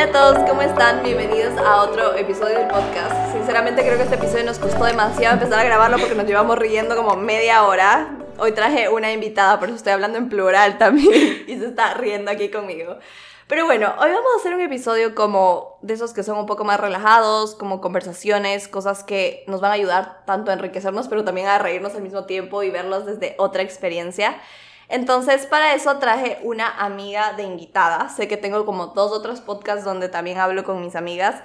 Hola a todos, ¿cómo están? Bienvenidos a otro episodio del podcast. Sinceramente creo que este episodio nos costó demasiado empezar a grabarlo porque nos llevamos riendo como media hora. Hoy traje una invitada, por eso estoy hablando en plural también y se está riendo aquí conmigo. Pero bueno, hoy vamos a hacer un episodio como de esos que son un poco más relajados, como conversaciones, cosas que nos van a ayudar tanto a enriquecernos, pero también a reírnos al mismo tiempo y verlos desde otra experiencia. Entonces, para eso traje una amiga de invitada. Sé que tengo como dos otros podcasts donde también hablo con mis amigas.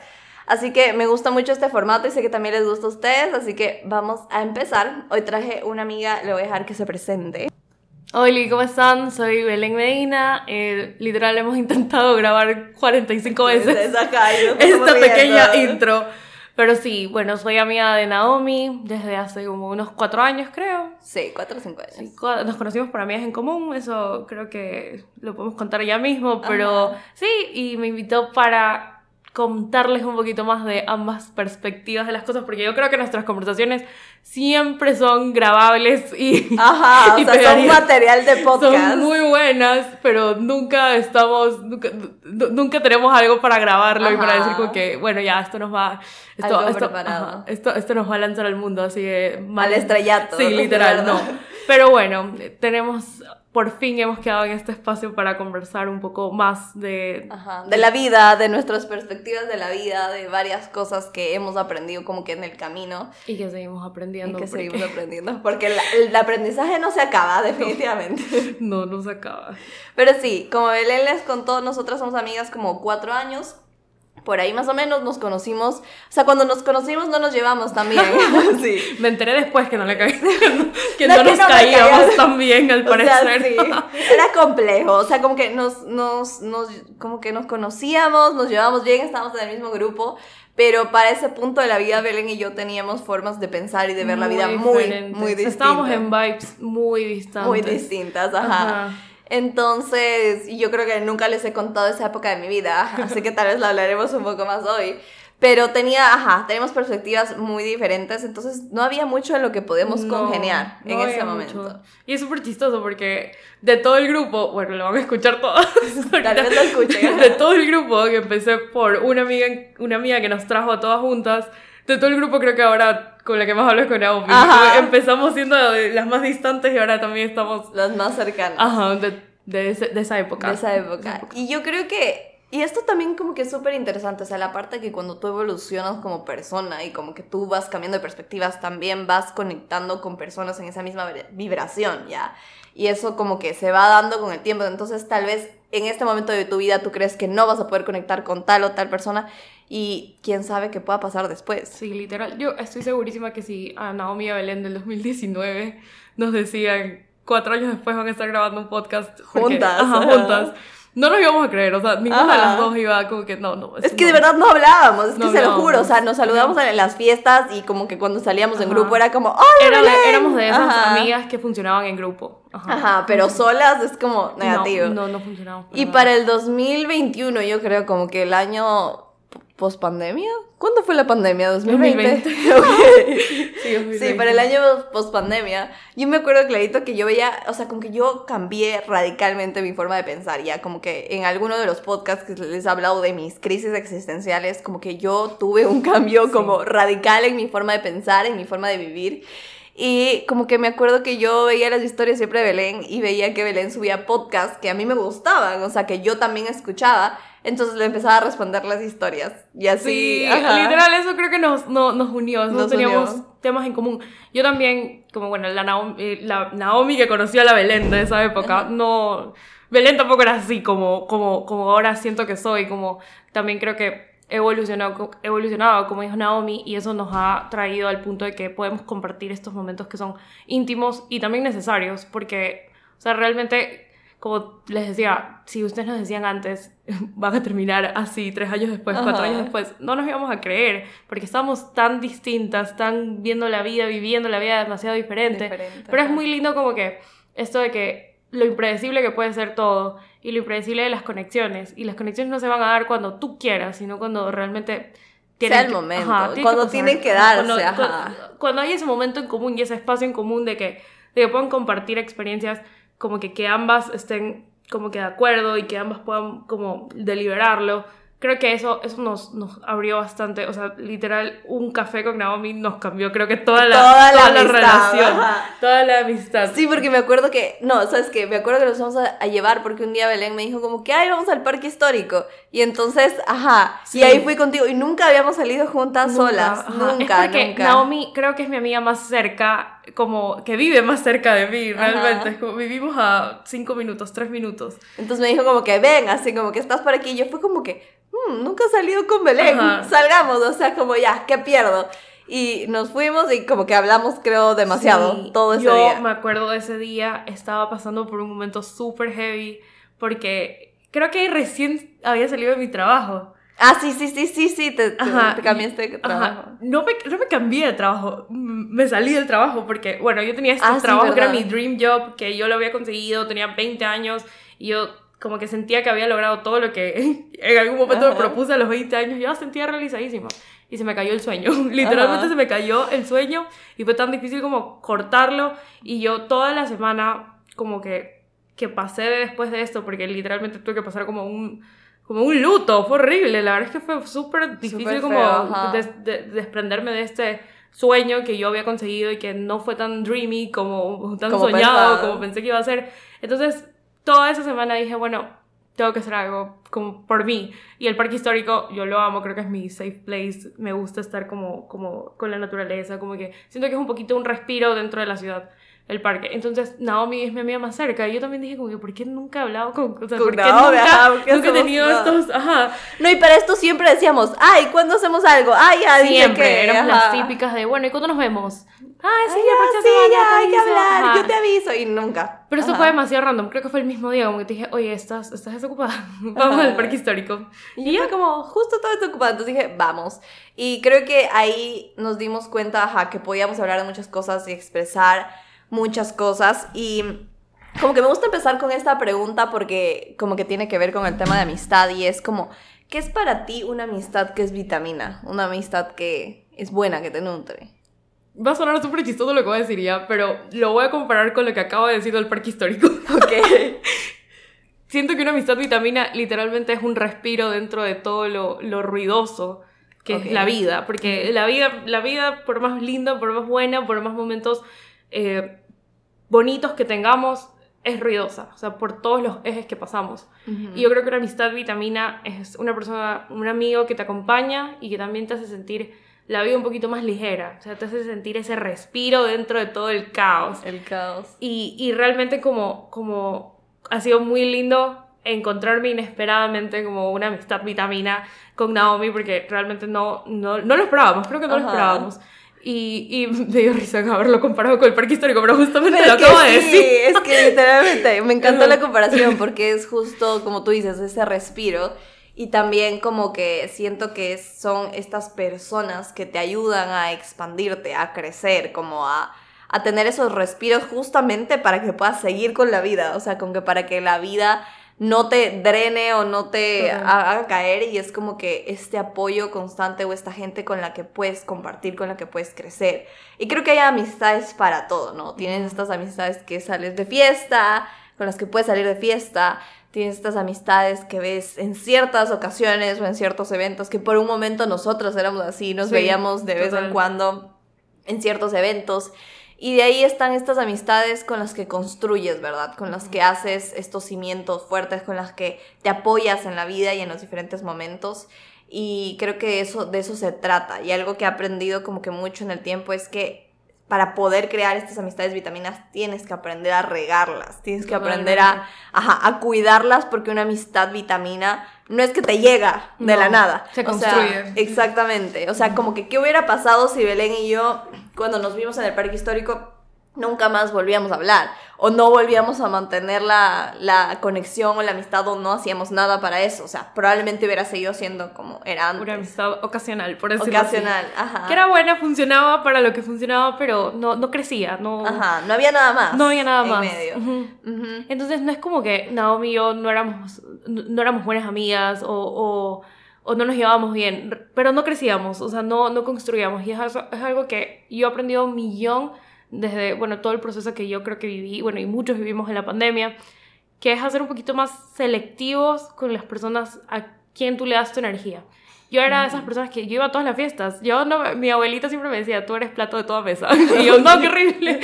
Así que me gusta mucho este formato y sé que también les gusta a ustedes, así que vamos a empezar. Hoy traje una amiga, le voy a dejar que se presente. Hola, ¿cómo están? Soy Belén Medina. Eh, literal, hemos intentado grabar 45 veces esta pequeña intro. Pero sí, bueno, soy amiga de Naomi desde hace como unos cuatro años, creo. Sí, cuatro o cinco años. nos conocimos por amigas en común, eso creo que lo podemos contar ya mismo, pero sí, y me invitó para contarles un poquito más de ambas perspectivas de las cosas, porque yo creo que nuestras conversaciones siempre son grabables y, Ajá, o sea, son material de podcast. Son muy buenas, pero nunca estamos, nunca, tenemos algo para grabarlo y para decir como que, bueno, ya, esto nos va, esto, esto, esto, nos va a lanzar al mundo, así que... Mal, al estrellato. Sí, literal, no. Pero bueno, tenemos por fin hemos quedado en este espacio para conversar un poco más de... de la vida, de nuestras perspectivas de la vida, de varias cosas que hemos aprendido como que en el camino. Y que seguimos aprendiendo. Y que seguimos aprendiendo, porque el, aprendizaje no se acaba, definitivamente. No, no, se acaba. Pero sí, como Belén les contó, nosotras somos amigas como cuatro años por ahí más o menos nos conocimos. O sea, cuando nos conocimos no nos llevamos tan bien. sí. Me enteré después que no le caí. que no, nos caíamos tan bien, al parecer. sí. Era complejo. O sea, como que nos, nos, nos, como que nos conocíamos, nos llevábamos bien, estábamos en el mismo grupo. Pero para ese punto de la vida, Belén y yo teníamos formas de pensar y de ver la vida muy, muy distintas. Estábamos en vibes muy distintas. Muy distintas, ajá. Entonces, yo creo que nunca les he contado esa época de mi vida, así que tal vez la hablaremos un poco más hoy. Pero tenía, ajá, tenemos perspectivas muy diferentes, entonces no había mucho en lo que podíamos congeniar en ese momento. Y es súper chistoso porque de todo el grupo, bueno, lo van a escuchar todos. Tal vez lo escuchen. De todo el grupo, que empecé por una amiga, una amiga que nos trajo a todas juntas, de todo el grupo creo que ahora con la que más hablo es con Naomi. Empezamos siendo las más distantes y ahora también estamos... Las más cercanas. Ajá, de, de, esa época. De esa época. Y yo creo que... Y esto también como que es súper interesante, o sea, la parte que cuando tú evolucionas como persona y como que tú vas cambiando de perspectivas, también vas conectando con personas en esa misma vibración, ¿ya? Y eso como que se va dando con el tiempo, entonces tal vez en este momento de tu vida tú crees que no vas a poder conectar con tal o tal persona y quién sabe qué pueda pasar después. Sí, literal. Yo estoy segurísima que si a Naomi y a Belén del 2019 nos decían cuatro años después van a estar grabando un podcast juntas, juntas no nos íbamos a creer, o sea, ninguna de las dos iba como que no, no. Es que de verdad no hablábamos, es que se lo juro, o sea, nos saludamos en las fiestas y como que cuando salíamos en grupo era como, ¡Hola, Éramos de esas amigas que funcionaban en grupo. Ajá, pero solas es como negativo. No, no, no funcionamos. Y para el 2021 yo creo como que el año post pandemia. ¿Cuándo fue la pandemia? ¿2020? 2020. sí, sí, para el año post pandemia. Yo me acuerdo clarito que yo veía, o sea, como que yo cambié radicalmente mi forma de pensar. Ya, como que en alguno de los podcasts que les he hablado de mis crisis existenciales, como que yo tuve un cambio como radical en mi forma de pensar, en mi forma de vivir. Y como que me acuerdo que yo veía las historias siempre de Belén y veía que Belén subía podcasts que a mí me gustaban, o sea, que yo también escuchaba. Entonces le empezaba a responder las historias. Y así. Sí, literal, eso creo que nos, no, nos unió. no teníamos temas en común. Yo también, como bueno, la Naomi, eh, la Naomi que conocía a la Belén de esa época, no. Belén tampoco era así como, como, como ahora siento que soy. Como también creo que evolucionado, evolucionado, como dijo Naomi, y eso nos ha traído al punto de que podemos compartir estos momentos que son íntimos y también necesarios, porque, o sea, realmente como les decía, si ustedes nos decían antes, van a terminar así tres años después, cuatro años después, no nos íbamos a creer, porque estamos tan distintas, tan viendo la vida, viviendo la vida demasiado diferente. Pero es muy lindo como que esto de que lo impredecible que puede ser todo y lo impredecible de las conexiones. Y las conexiones no se van a dar cuando tú quieras, sino cuando realmente... Sea el momento, cuando tienen que darse. Cuando, cuando, hay ese momento en común y ese espacio en común de que, de que puedan compartir experiencias como que, que ambas estén como que de acuerdo y que ambas puedan como deliberarlo, creo que eso, eso nos, nos abrió bastante, o sea, literal, un café con Naomi nos cambió, creo que toda la, Toda la toda la, amistad, relación, ajá. toda la amistad. Sí, porque me acuerdo que, no, ¿sabes qué? Me acuerdo que nos vamos a, a llevar porque un día Belén me dijo como que, ay, vamos al parque histórico. Y entonces, ajá, Sí. y ahí fui contigo y nunca habíamos salido juntas Nunca, solas, ajá. nunca, es porque nunca. Naomi creo que es mi amiga más cerca, como que vive más cerca de mí, realmente. Es como vivimos a cinco minutos, tres minutos. Entonces me dijo como que, ven, así como que estás por aquí. Y yo fue como que, "Mm, nunca he salido con Belén, Ajá. salgamos, o sea, como ya, ¿qué pierdo? Y nos fuimos y como que hablamos, creo, demasiado Sí, todo ese yo día. me acuerdo de ese día, estaba pasando por un momento súper heavy, porque creo que recién había salido de mi trabajo. Ah, sí, sí, sí, sí, sí, te, te, Ajá, te cambiaste de Ajá. trabajo. No me, no me cambié de trabajo, me salí del trabajo porque, bueno, yo tenía este Ah, sí, trabajo que era mi dream job, que yo lo había conseguido, tenía 20 años y yo como que sentía que había logrado todo lo que en algún momento me Ajá. propuse a los 20 años, yo sentía realizadísima. Y se me cayó el sueño, literalmente Ajá. se me cayó el sueño y fue tan difícil como cortarlo y yo toda la semana como que, que pasé después de esto, porque literalmente tuve que pasar como un, como un luto, fue horrible, la verdad es que fue súper difícil como feo, ajá. des- de- desprenderme de este sueño que yo había conseguido y que no fue tan dreamy como tan Como soñado pensaba. como pensé que iba a ser. Entonces, toda esa semana dije, bueno, tengo que hacer algo como por mí. Y el parque histórico, yo lo amo, creo que es mi safe place. Me gusta estar como, como con la naturaleza, como que siento que es un poquito un respiro dentro de la ciudad. El parque. Entonces, Naomi es mi amiga más cerca. Y yo también dije, como que, ¿por qué nunca he hablado con. O sea, Con ¿por qué Naomi? nunca, Ajá, ¿por qué nunca he tenido nada? estos. Ajá. No, y para esto siempre decíamos, ay, ¿cuándo hacemos algo? Ay, ya Siempre, que... las típicas de, bueno, ¿y cuándo nos vemos? Ah, sí, Ay, ya, próxima sí, semana ya, hay que aviso". hablar, Ajá. yo te aviso. Y nunca. Pero esto Ajá. fue demasiado random, creo que fue el mismo día, como que te dije, oye, ¿estás, estás desocupada? Vamos al parque histórico. Y yo fue como, justo todo esto ocupado, entonces dije, vamos. Y creo que ahí nos dimos cuenta, ajá, que podíamos hablar de muchas cosas y expresar muchas cosas. Y como que me gusta empezar con esta pregunta porque como que tiene que ver con el tema de amistad y es como, ¿qué es para ti una amistad que es vitamina? Una amistad que es buena, que te nutre. Va a sonar súper chistoso lo que voy a decir ya, pero lo voy a comparar con lo que acabo de decir del parque histórico. Ok. Siento que una amistad vitamina literalmente es un respiro dentro de todo lo, lo ruidoso que es la vida. Porque la vida, la vida, por más linda, por más buena, por más momentos eh, bonitos que tengamos, es ruidosa. O sea, por todos los ejes que pasamos. Y yo creo que una amistad vitamina es una persona, un amigo que te acompaña y que también te hace sentir la vida un poquito más ligera. O sea, te hace sentir ese respiro dentro de todo el caos. El caos. Y, y realmente como, como ha sido muy lindo encontrarme inesperadamente como una amistad vitamina con Naomi porque realmente no, no, no lo esperábamos, creo que no lo esperábamos. Y, y me dio risa haberlo comparado con el parque histórico, pero justamente Pero lo acabo de sí, decir. es que literalmente me encantó la comparación porque es justo como tú dices, ese respiro y también como que siento que son estas personas que te ayudan a expandirte, a crecer, como a, a tener esos respiros justamente para que puedas seguir con la vida, o sea, con que para que la vida no te drene o no te haga caer y es como que este apoyo constante o esta gente con la que puedes compartir, con la que puedes crecer. Y creo que hay amistades para todo, ¿no? Tienes estas amistades que sales de fiesta, con las que puedes salir de fiesta. Tienes estas amistades que ves en ciertas ocasiones o en ciertos eventos, que por un momento nosotros éramos así, nos Sí, veíamos de vez en cuando en ciertos eventos. Y de ahí están estas amistades con las que construyes, ¿verdad? Con las que haces estos cimientos fuertes, con las que te apoyas en la vida y en los diferentes momentos. Y creo que eso, de eso se trata. Y algo que he aprendido como que mucho en el tiempo es que para poder crear estas amistades vitaminas tienes que aprender a regarlas, tienes que aprender a, ajá, a cuidarlas porque una amistad vitamina no es que te llega de No, la nada. se O sea, construye. exactamente. O sea, como que qué hubiera pasado si Belén y yo, cuando nos vimos en el parque histórico, nunca más volvíamos a hablar o no volvíamos a mantener la, la conexión o la amistad o no hacíamos nada para eso. O sea, probablemente hubiera seguido siendo como era antes. Una amistad ocasional, por decirlo así. Ocasional, ajá. Que era buena, funcionaba para lo que funcionaba, pero no, no crecía, no, Ajá, no había nada más. no había nada en más. medio. Ujú. Ujú. Entonces no es como que Naomi y yo no éramos, no no éramos buenas amigas o, o, o no nos llevábamos bien, pero no crecíamos, o sea, no, no construíamos. Y es algo, es algo que yo he aprendido un millón desde, bueno, todo el proceso que yo creo que viví, bueno, y muchos vivimos en la pandemia, que es hacer un poquito más selectivos con las personas a quién tú le das tu energía. Yo era de esas personas que yo iba a todas las fiestas. Yo no, mi abuelita siempre me decía, tú eres plato de toda mesa. Y yo, no, qué horrible.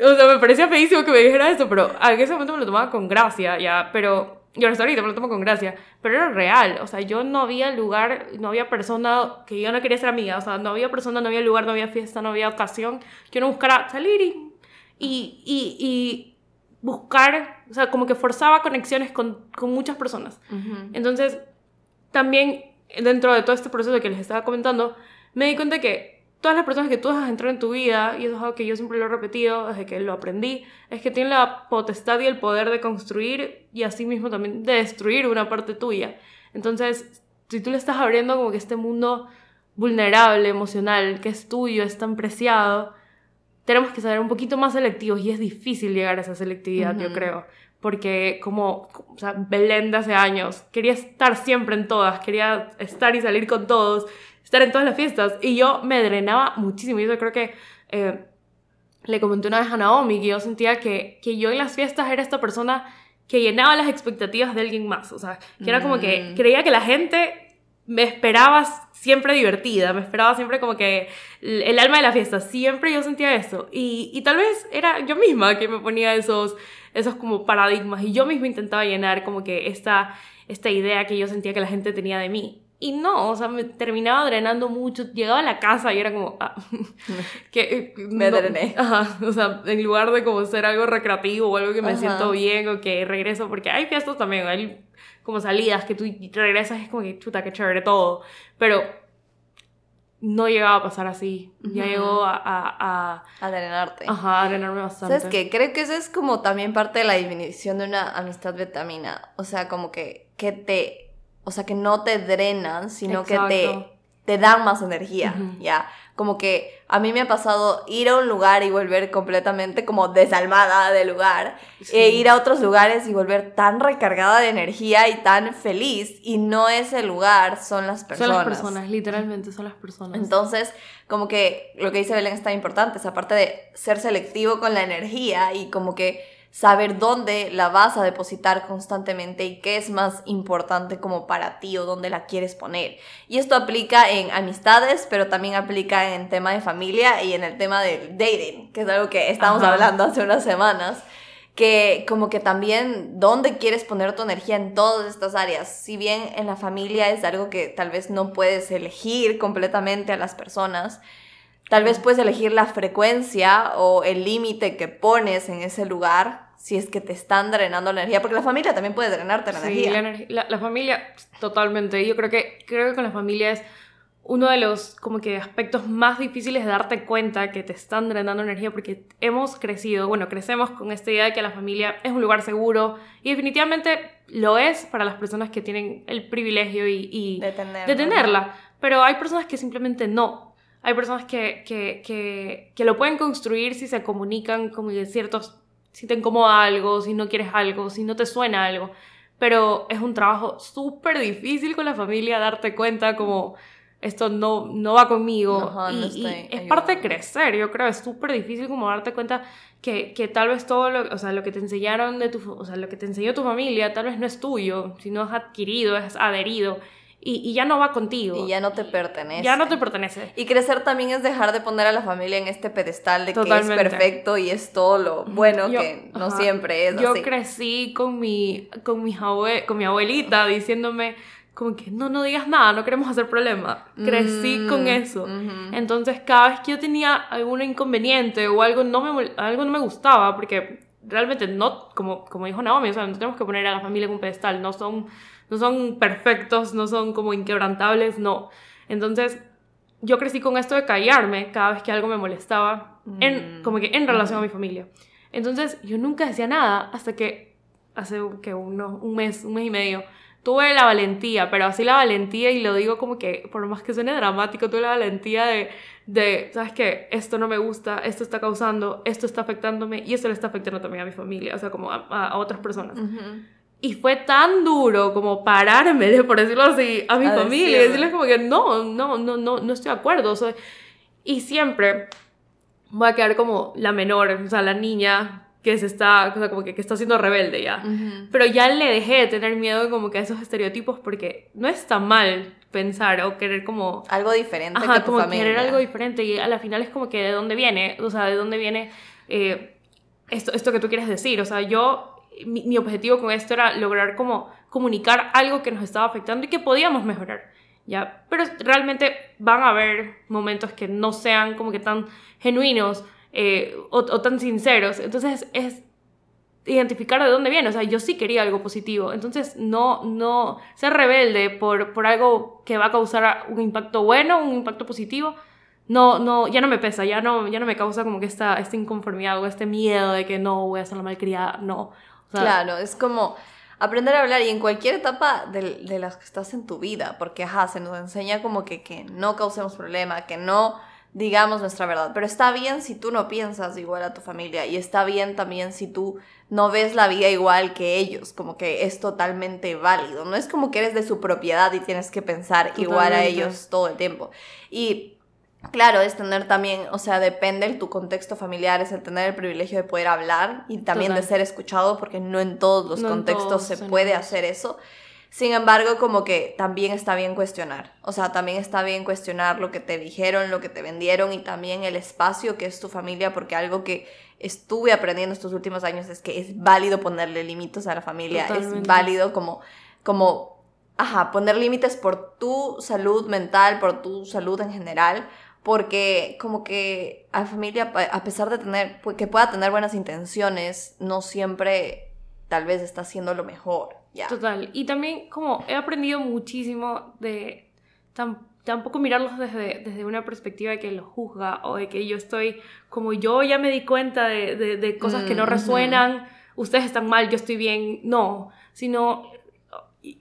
O sea, me parecía feísimo que me dijera eso, pero en ese momento me lo tomaba con gracia, ya. Pero yo hasta ahorita me lo tomo con gracia. Pero era real. O sea, yo no había lugar, no había persona que yo no quería ser amiga. O sea, no había persona, no había lugar, no había fiesta, no había ocasión. Yo no buscara salir y, y, y, y buscar, o sea, como que forzaba conexiones con, con muchas personas. Entonces, también dentro de todo este proceso que les estaba comentando, me di cuenta que todas las personas que tú dejas entrar en tu vida, y eso es algo que yo siempre lo he repetido desde que lo aprendí, es que tienen la potestad y el poder de construir y asimismo también de destruir una parte tuya. Entonces, si tú le estás abriendo como que este mundo vulnerable, emocional, que es tuyo, es tan preciado, tenemos que ser un poquito más selectivos y es difícil llegar a esa selectividad, yo creo porque como, o sea, Belén de hace años, quería estar siempre en todas, quería estar y salir con todos, estar en todas las fiestas, y yo me drenaba muchísimo, y yo creo que eh, le comenté una vez a Naomi que yo sentía que, que yo en las fiestas era esta persona que llenaba las expectativas de alguien más, o sea, que era como que mm. creía que la gente me esperaba siempre divertida, me esperaba siempre como que el alma de la fiesta, siempre yo sentía eso. Y, y, tal vez era yo misma que me ponía esos, esos como paradigmas y yo misma intentaba llenar como que esta, esta idea que yo sentía que la gente tenía de mí. Y no, o sea, me terminaba drenando mucho. Llegaba a la casa y era como, ah, que me drené. Ajá, o sea, en lugar de como ser algo recreativo o algo que me siento bien o que regreso, porque hay fiestas también, hay como salidas que tú regresas es como que chuta, qué chévere todo. Pero no llegaba a pasar así. Ya llegó a, a, a... drenarte. Ajá, a drenarme bastante. ¿Sabes qué? Creo que eso es como también parte de la definición de una amistad vitamina. O sea, como que, que te... O sea, que no te drenan, sino que te, te dan más energía, ¿ya? como que a mí me ha pasado ir a un lugar y volver completamente como desalmada del lugar, e ir a otros lugares y volver tan recargada de energía y tan feliz, y no es el lugar, son las personas. Son las personas, literalmente son las personas. Entonces, como que lo que dice Belén está importante, es aparte de ser selectivo con la energía y como que saber dónde la vas a depositar constantemente y qué es más importante como para ti o dónde la quieres poner. Y esto aplica en amistades, pero también aplica en tema de familia y en el tema del dating, que es algo que estábamos hablando hace unas semanas que como que también dónde quieres poner tu energía en todas estas áreas. Si bien en la familia es algo que tal vez no puedes elegir completamente a las personas, Tal vez puedes elegir la frecuencia o el límite que pones en ese lugar si es que te están drenando la energía, porque la familia también puede drenarte la energía. Sí, la, familia, totalmente. Yo creo que, creo que con la familia es uno de los como que aspectos más difíciles de darte cuenta que te están drenando energía porque hemos crecido, bueno, crecemos con esta idea de que la familia es un lugar seguro y definitivamente lo es para las personas que tienen el privilegio y, de, de tenerla, pero hay personas que simplemente no, hay personas que, que, que, que lo pueden construir si se comunican como de ciertos, si te incomoda algo, si no quieres algo, si no te suena algo. Pero es un trabajo súper difícil con la familia darte cuenta como esto no, no va conmigo. y, es parte de crecer, yo creo, es súper difícil como darte cuenta que, que, tal vez todo lo, o sea, lo que te enseñaron de tu, o sea, lo que te enseñó tu familia tal vez no es tuyo, sino es adquirido, es adherido y, ya no va contigo. Y ya no te pertenece. Ya no te pertenece. Y crecer también es dejar de poner a la familia en este pedestal de que es perfecto y es todo lo bueno que no siempre es yo crecí con mi, con, mi con mi abuelita diciéndome como que no, no digas nada, no queremos hacer problema. Crecí mm, con eso. Entonces cada vez que yo tenía algún inconveniente o algo no me, algo no me gustaba, porque realmente no, como, como dijo Naomi, o sea, no tenemos que poner a la familia en un pedestal, no son no son perfectos, no son como inquebrantables, no. Entonces, yo crecí con esto de callarme cada vez que algo me molestaba, en, mm. como que en relación a mi familia. Entonces, yo nunca decía nada hasta que hace que uno, un mes, un mes y medio, tuve la valentía, pero así la valentía, y lo digo como que, por más que suene dramático, tuve la valentía de, de ¿sabes qué? Esto no me gusta, esto está causando, esto está afectándome, y esto le está afectando también a mi familia, o sea, como a, a, otras personas. Y fue tan duro como pararme, por decirlo así, a mi familia y decirles como que no, no, no, no, no estoy de acuerdo. O y siempre voy a quedar como la menor, o sea, la niña que se está, o sea, como que, que está siendo rebelde ya. Pero ya le dejé de tener miedo como que a esos estereotipos porque no está mal pensar o querer como... Algo diferente Ajá, que tu como familia. querer algo diferente y a la final es como que de dónde viene, o sea, de dónde viene eh, esto, esto que tú quieres decir. O sea, yo, mi, mi objetivo con esto era lograr como comunicar algo que nos estaba afectando y que podíamos mejorar. ¿ya? Pero realmente van a haber momentos que no sean como que tan genuinos eh, o, tan sinceros. Entonces es identificar de dónde viene. O sea, yo sí quería algo positivo. Entonces no, no ser rebelde por, por algo que va a causar un impacto bueno, un impacto positivo. No, no, ya no me pesa, ya no, ya no me causa como que esta, esta inconformidad o este miedo de que no voy a ser la malcriada, no. Claro, es como aprender a hablar y en cualquier etapa de, de, las que estás en tu vida, porque ajá, se nos enseña como que, que no causemos problema, que no digamos nuestra verdad, pero está bien si tú no piensas igual a tu familia y está bien también si tú no ves la vida igual que ellos, como que es totalmente válido, no es como que eres de su propiedad y tienes que pensar igual a ellos todo el tiempo. Y Claro, es tener también, o sea, depende de tu contexto familiar, es el tener el privilegio de poder hablar y también de ser escuchado, porque no en todos los contextos se puede hacer eso. Sin embargo, como que también está bien cuestionar, o sea, también está bien cuestionar lo que te dijeron, lo que te vendieron y también el espacio que es tu familia, porque algo que estuve aprendiendo estos últimos años es que es válido ponerle límites a la familia, es válido como, como, ajá, poner límites por tu salud mental, por tu salud en general, porque como que a familia, a pesar de tener, que pueda tener buenas intenciones, no siempre tal vez está haciendo lo mejor. ya Total. Y también como he aprendido muchísimo de tampoco mirarlos desde, desde una perspectiva de que los juzga o de que yo estoy, como yo ya me di cuenta de, de, cosas que no mm, resuenan, ustedes están mal, yo estoy bien. No, sino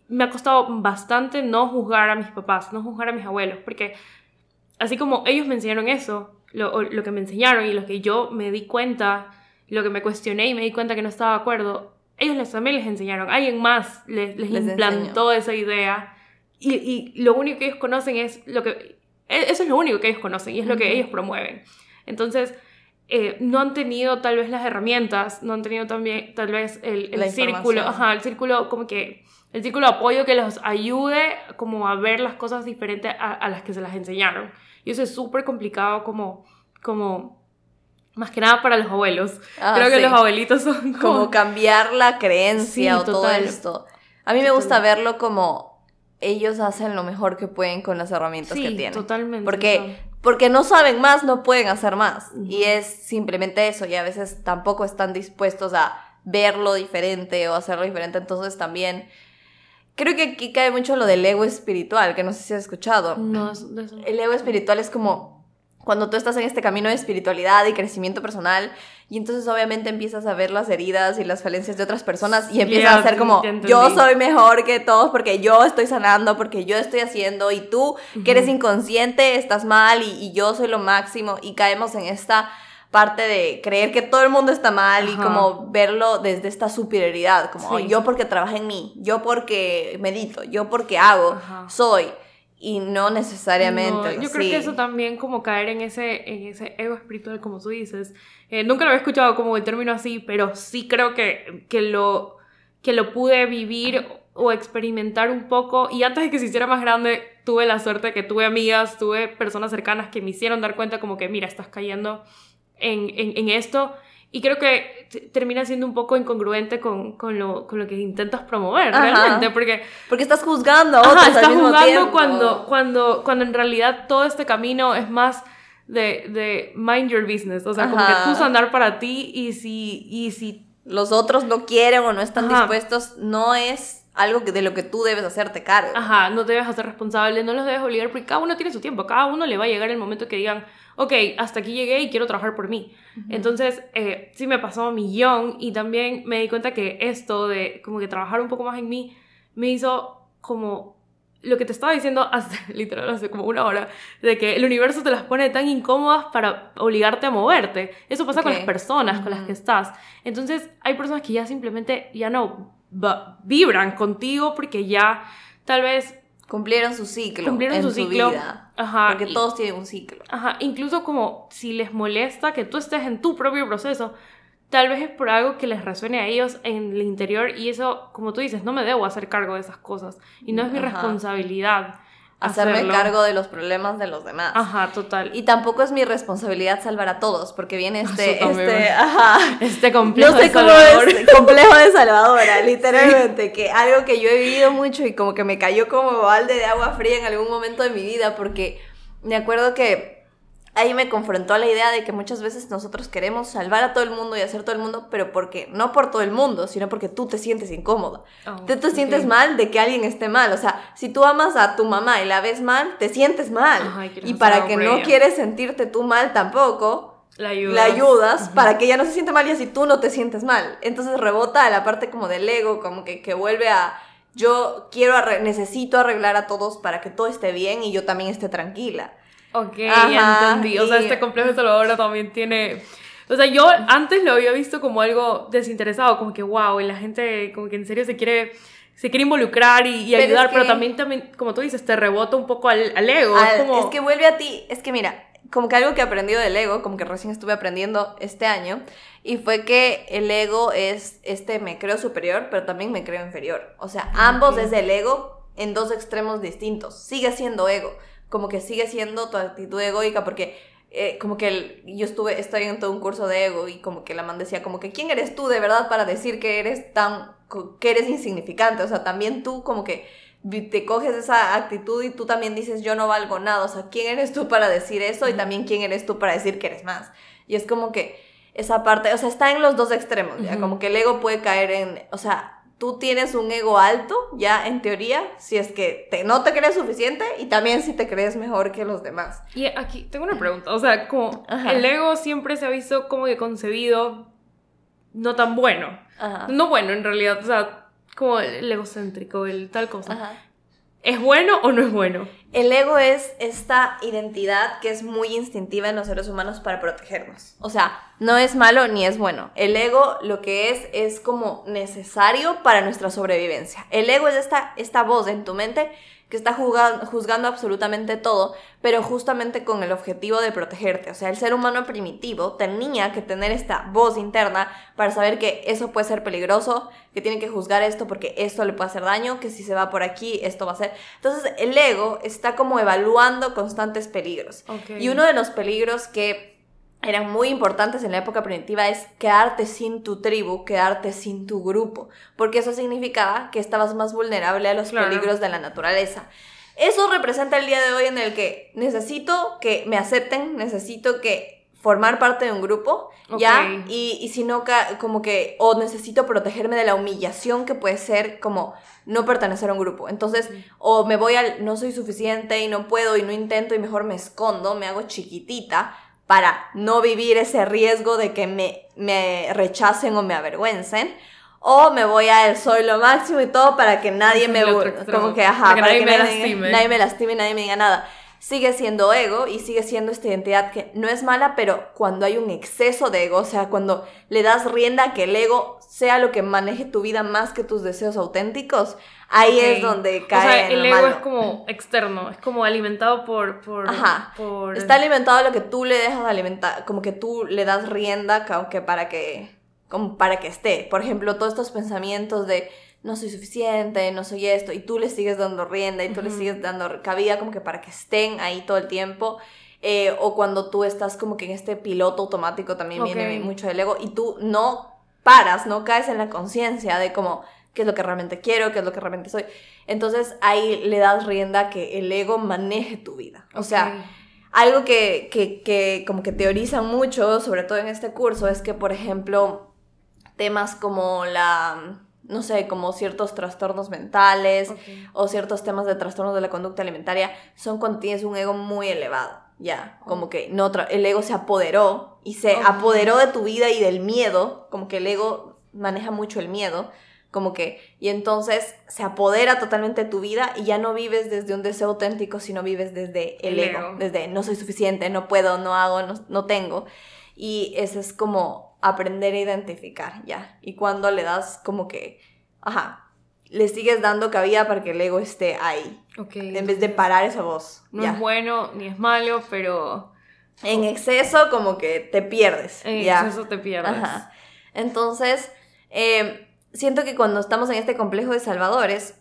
me ha costado bastante no juzgar a mis papás, no juzgar a mis abuelos, porque así como ellos me enseñaron eso, lo, lo, que me enseñaron y lo que yo me di cuenta, lo que me cuestioné y me di cuenta que no estaba de acuerdo, ellos les, también les enseñaron, alguien más les, les, implantó esa idea y, y, lo único que ellos conocen es lo que... E, eso es lo único que ellos conocen y es lo que ellos promueven. Entonces, eh, no han tenido tal vez las herramientas, no han tenido también tal vez el, el círculo, ajá, el círculo como que el círculo de apoyo que los ayude como a ver las cosas diferentes a, a las que se las enseñaron. Y eso es súper complicado como, como, más que nada para los abuelos. Ah, Creo que los abuelitos son como... como cambiar la creencia o todo esto. A mí me gusta verlo como ellos hacen lo mejor que pueden con las herramientas que tienen. Totalmente. Porque, porque no saben más, no pueden hacer más. Y es simplemente eso. Y a veces tampoco están dispuestos a verlo diferente o hacerlo diferente. Entonces también Creo que aquí cae mucho lo del ego espiritual, que no sé si has escuchado. No, El ego espiritual es como cuando tú estás en este camino de espiritualidad y crecimiento personal y entonces obviamente empiezas a ver las heridas y las falencias de otras personas y empiezas a ser como yo soy mejor que todos porque yo estoy sanando, porque yo estoy haciendo y tú que eres inconsciente estás mal y, y yo soy lo máximo y caemos en esta parte de creer que todo el mundo está mal y como verlo desde esta superioridad, como yo porque trabajo en mí, yo porque medito, yo porque hago, soy y no necesariamente. yo creo que eso también como caer en ese, en ese ego espiritual, como tú dices. Eh, nunca lo había escuchado como el término así, pero sí creo que, que, lo, que lo pude vivir o experimentar un poco. Y antes de que se hiciera más grande, tuve la suerte de que tuve amigas, tuve personas cercanas que me hicieron dar cuenta como que, mira, estás cayendo en, en, esto. Y creo que termina siendo un poco incongruente con, con, lo, con lo, que intentas promover, realmente, porque... Porque estás juzgando a otros estás al mismo juzgando Cuando, cuando, cuando en realidad todo este camino es más de, de mind your business, o sea, como que tú andar para ti y si, y si... Los otros no quieren o no están dispuestos, no es algo que de lo que tú debes hacerte cargo. Ajá, no te debes hacer responsable, no los debes obligar, porque cada uno tiene su tiempo, cada uno le va a llegar el momento que digan, ok, hasta aquí llegué y quiero trabajar por mí. Entonces, eh, sí me pasó un millón y también me di cuenta que esto de como que trabajar un poco más en mí me hizo como lo que te estaba diciendo hace, literal, hace como una hora, de que el universo te las pone tan incómodas para obligarte a moverte. Eso pasa con las personas con las que estás. Entonces, hay personas que ya simplemente ya no vibran contigo porque ya tal vez Cumplieron su ciclo. Cumplieron su, ciclo. Vida, Ajá. Porque todos tienen un ciclo. Ajá. Incluso como si les molesta que tú estés en tu propio proceso, tal vez es por algo que les resuene a ellos en el interior y eso, como tú dices, no me debo hacer cargo de esas cosas y no es mi responsabilidad hacerme cargo de los problemas de los demás. Ajá, total. Y tampoco es mi responsabilidad salvar a todos, porque viene este, este, ajá, este complejo no sé de cómo Salvador. es, complejo de salvadora, literalmente, que algo que yo he vivido mucho y como que me cayó como balde de agua fría en algún momento de mi vida, porque me acuerdo que ahí me confrontó la idea de que muchas veces nosotros queremos salvar a todo el mundo y hacer todo el mundo, pero porque no por todo el mundo, sino porque tú te sientes incómodo. Oh, tú te sientes mal de que alguien esté mal. O sea, si tú amas a tu mamá y la ves mal, te sientes mal. Y para que no ella. quieres sentirte tú mal tampoco, La ayuda. la ayudas para que ella no se siente mal y así tú no te sientes mal. Entonces rebota a la parte como del ego, como que, que vuelve a yo quiero, arre- necesito arreglar a todos para que todo esté bien y yo también esté tranquila. Ok, Ajá, entendí. O sea, y- este complejo de Salvador también tiene... O sea, yo antes lo había visto como algo desinteresado, como que wow, y la gente como que en serio se quiere, se quiere involucrar y, y Pero es ayudar, pero que- también, también, como tú dices, te rebota un poco al, al ego. Al- es como... es que vuelve a ti, es que mira, como que algo que he aprendido del ego, como que recién estuve aprendiendo este año, y fue que el ego es, este, me creo superior, pero también me creo inferior. O sea, ambos Ok. es el ego en dos extremos distintos. Sigue siendo ego, como que sigue siendo tu actitud egoica, porque eh, como que el- yo estuve, estoy en todo un curso de ego y como que la man decía como que quién eres tú de verdad para decir que eres tan, que eres insignificante, o sea, también tú como que te coges esa actitud y tú también dices yo no valgo nada, o sea, quién eres tú para decir eso y también quién eres tú para decir que eres más. Y es como que esa parte, o sea, está en los dos extremos, ya, como que el ego puede caer en, o sea, tú tienes un ego alto, ya en teoría, si es que te, no te crees suficiente y también si te crees mejor que los demás. Y aquí tengo una pregunta, o sea, como Ajá. el ego siempre se ha visto como que concebido no tan bueno. Ajá. No bueno en realidad, o sea, como el egocéntrico, el tal cosa. Ajá. ¿Es bueno o no es bueno? El ego es esta identidad que es muy instintiva en los seres humanos para protegernos. O sea, no es malo ni es bueno. El ego lo que es es como necesario para nuestra sobrevivencia. El ego es esta, esta voz en tu mente que está juzgando, juzgando absolutamente todo, pero justamente con el objetivo de protegerte. O sea, el ser humano primitivo tenía que tener esta voz interna para saber que eso puede ser peligroso, que tiene que juzgar esto porque esto le puede hacer daño, que si se va por aquí, esto va a ser. Entonces, el ego está como evaluando constantes peligros. Y uno de los peligros que eran muy importantes en la época primitiva es quedarte sin tu tribu, quedarte sin tu grupo, porque eso significaba que estabas más vulnerable a los Claro. peligros de la naturaleza. Eso representa el día de hoy en el que necesito que me acepten, necesito que formar parte de un grupo, ¿ya? Y, y si no, como que, o necesito protegerme de la humillación que puede ser como no pertenecer a un grupo. Entonces, o me voy al, no soy suficiente y no puedo y no intento y mejor me escondo, me hago chiquitita para no vivir ese riesgo de que me, me rechacen o me avergüencen. O me voy a el soy lo máximo y todo para que nadie me... Como que, ajá, Para que nadie me diga- lastime. nadie me lastime nadie me diga nada. Sigue siendo ego y sigue siendo esta identidad que no es mala, pero cuando hay un exceso de ego, o sea, cuando le das rienda a que el ego sea lo que maneje tu vida más que tus deseos auténticos, ahí es donde cae O sea, en el lo ego malo. es como externo, es como alimentado por... por Ajá. por- Está alimentado a lo que tú le dejas alimentar, como que tú le das rienda como que para que, como para que esté. Por ejemplo, todos estos pensamientos de no soy suficiente, no soy esto, y tú le sigues dando rienda y tú le sigues dando cabida como que para que estén ahí todo el tiempo. Eh, o cuando tú estás como que en este piloto automático también viene mucho del ego y tú no paras, no caes en la conciencia de como qué es lo que realmente quiero, qué es lo que realmente soy. Entonces ahí le das rienda a que el ego maneje tu vida. O sea, algo que, que, que como que teorizan mucho, sobre todo en este curso, es que, por ejemplo, temas como la, no sé, como ciertos trastornos mentales o ciertos temas de trastornos de la conducta alimentaria son cuando tienes un ego muy elevado. Ya, como que no el ego se apoderó y se apoderó de tu vida y del miedo, como que el ego maneja mucho el miedo, como que, y entonces se apodera totalmente de tu vida y ya no vives desde un deseo auténtico, sino vives desde el, El ego, ego. desde no soy suficiente, no puedo, no hago, no, no tengo. Y eso es como aprender a identificar, ya. Y cuando le das como que, ajá, le sigues dando cabida para que el ego esté ahí, Ok, en vez de parar esa voz. No ya. es bueno ni es malo, pero En exceso como que te pierdes. en ya. exceso te pierdes. Ajá. Entonces, eh, siento que cuando estamos en este complejo de salvadores,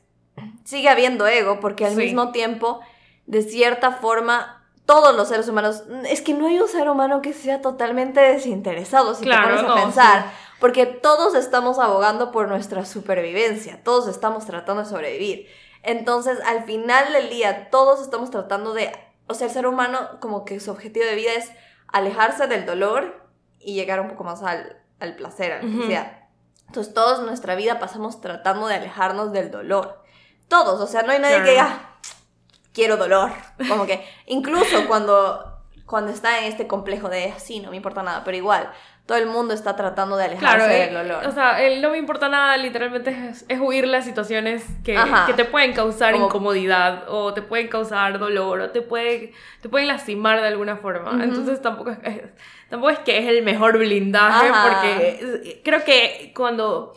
sigue habiendo ego, porque al mismo tiempo, de cierta forma, todos los seres humanos, es que no hay un ser humano que sea totalmente desinteresado, si claro, te pones a pensar, porque todos estamos abogando por nuestra supervivencia, todos estamos tratando de sobrevivir. Entonces, al final del día, todos estamos tratando de, o sea, el ser humano como que su objetivo de vida es alejarse del dolor y llegar un poco más al, al placer, al Entonces, todos nuestra vida pasamos tratando de alejarnos del dolor. Todos, o sea, no hay nadie que diga, quiero dolor. Como que, incluso cuando, cuando está en este complejo de, sí, no me importa nada, pero igual, todo el mundo está tratando de alejarse del eh, dolor. O sea, el no me importa nada literalmente es, es huir las situaciones que, que, te pueden causar incomodidad o te pueden causar dolor o te, puede, te pueden lastimar de alguna forma. Entonces tampoco es, tampoco es que es el mejor blindaje porque creo que cuando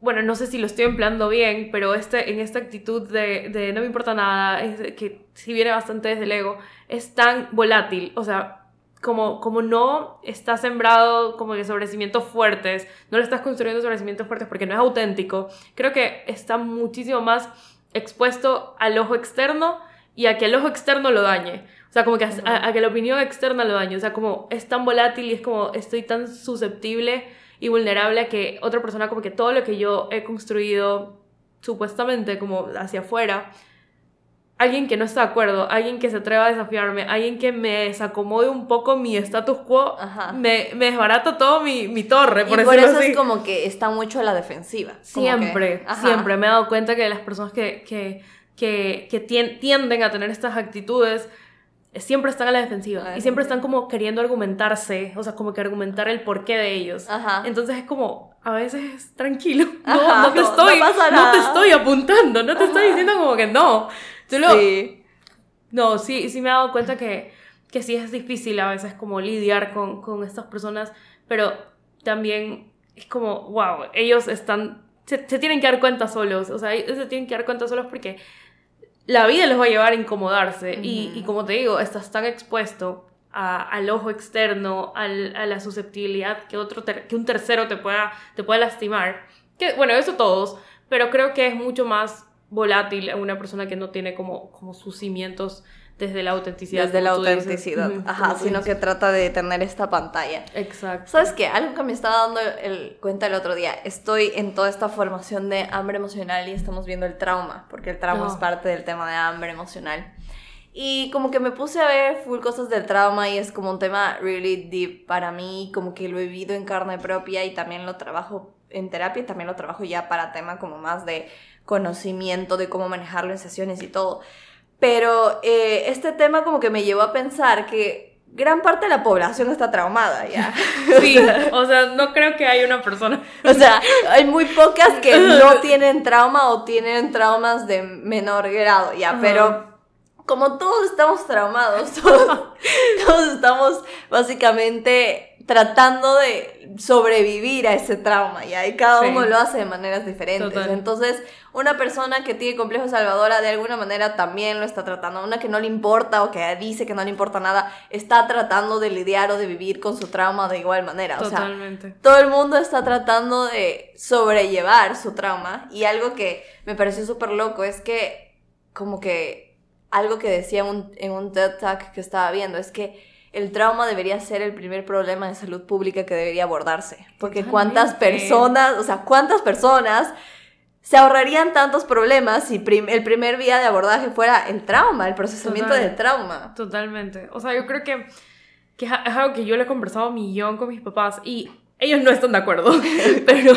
bueno, no sé si lo estoy empleando bien, pero este, en esta actitud de, de no me importa nada, es que si viene bastante desde el ego, es tan volátil, o sea, como, como no está sembrado como que sobre cimientos fuertes, no lo estás construyendo sobre cimientos fuertes porque no es auténtico, creo que está muchísimo más expuesto al ojo externo y a que el ojo externo lo dañe. O sea, como que a, que la opinión externa lo dañe. O sea, como es tan volátil y es como estoy tan susceptible y vulnerable a que otra persona como que todo lo que yo he construido supuestamente como hacia afuera alguien que no está de acuerdo, alguien que se atreva a desafiarme, alguien que me desacomode un poco mi status quo, me, me, desbarata todo mi, mi torre, por, y por eso es como que está mucho a la defensiva. Siempre, siempre. Me he dado cuenta que las personas que, que, que, que tienden a tener estas actitudes siempre están a la defensiva y siempre están como queriendo argumentarse, o sea, como que argumentar el porqué de ellos. Entonces es como, a veces tranquilo, no, no te estoy, no, te estoy apuntando, no te estoy diciendo como que no. Sí. No, sí, sí me he dado cuenta que, que sí es difícil a veces como lidiar con, con estas personas, pero también es como, wow, ellos están, se, tienen que dar cuenta solos, o sea, se tienen que dar cuenta solos porque la vida les va a llevar a incomodarse y, y, como te digo, estás tan expuesto a, al ojo externo, al, a la susceptibilidad que, otro que un tercero te pueda, te pueda lastimar. Que, bueno, eso todos, pero creo que es mucho más volátil a una persona que no tiene como, como sus cimientos desde la autenticidad. Desde la autenticidad, ajá, sino que trata de tener esta pantalla. Exacto. ¿Sabes qué? Algo que me estaba dando el, cuenta el otro día, estoy en toda esta formación de hambre emocional y estamos viendo el trauma, porque el trauma es oh. parte del tema de hambre emocional. Y como que me puse a ver full cosas del trauma y es como un tema really deep para mí, como que lo he vivido en carne propia y también lo trabajo en terapia y también lo trabajo ya para tema como más de conocimiento de cómo manejarlo en sesiones y todo. Pero eh, este tema como que me llevó a pensar que gran parte de la población está traumada ya. Sí, o sea, no creo que haya una persona. O sea, hay muy pocas que no tienen trauma o tienen traumas de menor grado ya, pero como todos estamos traumados, todos, todos estamos básicamente tratando de sobrevivir a ese trauma, ¿ya? Y cada uno lo hace de maneras diferentes. Entonces, una persona que tiene complejo salvadora de alguna manera también lo está tratando. Una que no le importa o que dice que no le importa nada, está tratando de lidiar o de vivir con su trauma de igual manera. Totalmente. O sea, todo el mundo está tratando de sobrellevar su trauma. Y algo que me pareció súper loco es que, como que, algo que decía un, en un TED Talk que estaba viendo, es que el trauma debería ser el primer problema de salud pública que debería abordarse. Porque cuántas personas, o sea, cuántas personas se ahorrarían tantos problemas si el primer vía de abordaje fuera el trauma, el procesamiento del trauma. Totalmente. O sea, yo creo que, que es algo que yo le he conversado un millón con mis papás y ellos no están de acuerdo. pero,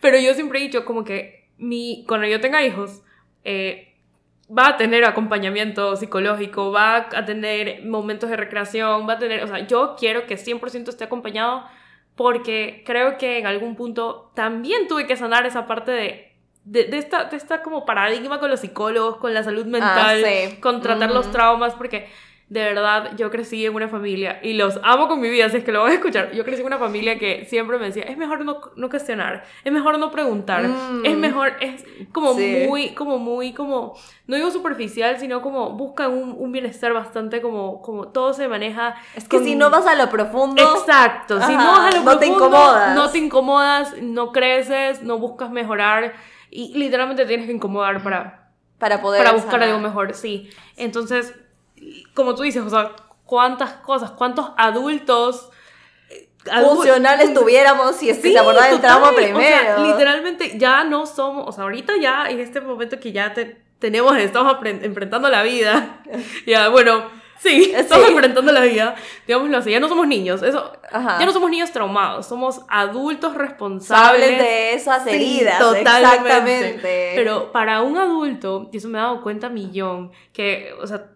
pero yo siempre he dicho como que mi, cuando yo tenga hijos, eh, va a tener acompañamiento psicológico, va a tener momentos de recreación, va a tener, o sea, yo quiero que 100% esté acompañado porque creo que en algún punto también tuve que sanar esa parte de, de, esta, de esta como paradigma con los psicólogos, con la salud mental, ah, con tratar los traumas, porque de verdad, yo crecí en una familia y los amo con mi vida, si es que lo van a escuchar. Yo crecí en una familia que siempre me decía, es mejor no, no cuestionar, es mejor no preguntar, es mm. mejor, es como muy, como muy, como, no digo superficial, sino como busca un, un, bienestar bastante como, como todo se maneja. Es que si no vas a lo profundo. Exacto, si no vas a lo no te incomodas. no te incomodas, no creces, no buscas mejorar y literalmente tienes que incomodar para... Para poder... Para buscar algo mejor, sí. Entonces como tú dices, o sea, cuántas cosas, cuántos adultos eh, funcionales tuviéramos si es que se abordaba el trauma primero. literalmente ya no somos, o sea, ahorita ya en este momento que ya te, tenemos, estamos enfrentando la vida, ya, bueno, sí, estamos enfrentando la vida, digámoslo así, ya no somos niños, eso, ya no somos niños traumados, somos adultos responsables de esas heridas, totalmente. Exactamente. Pero para un adulto, y eso me he dado cuenta millón, que, o sea,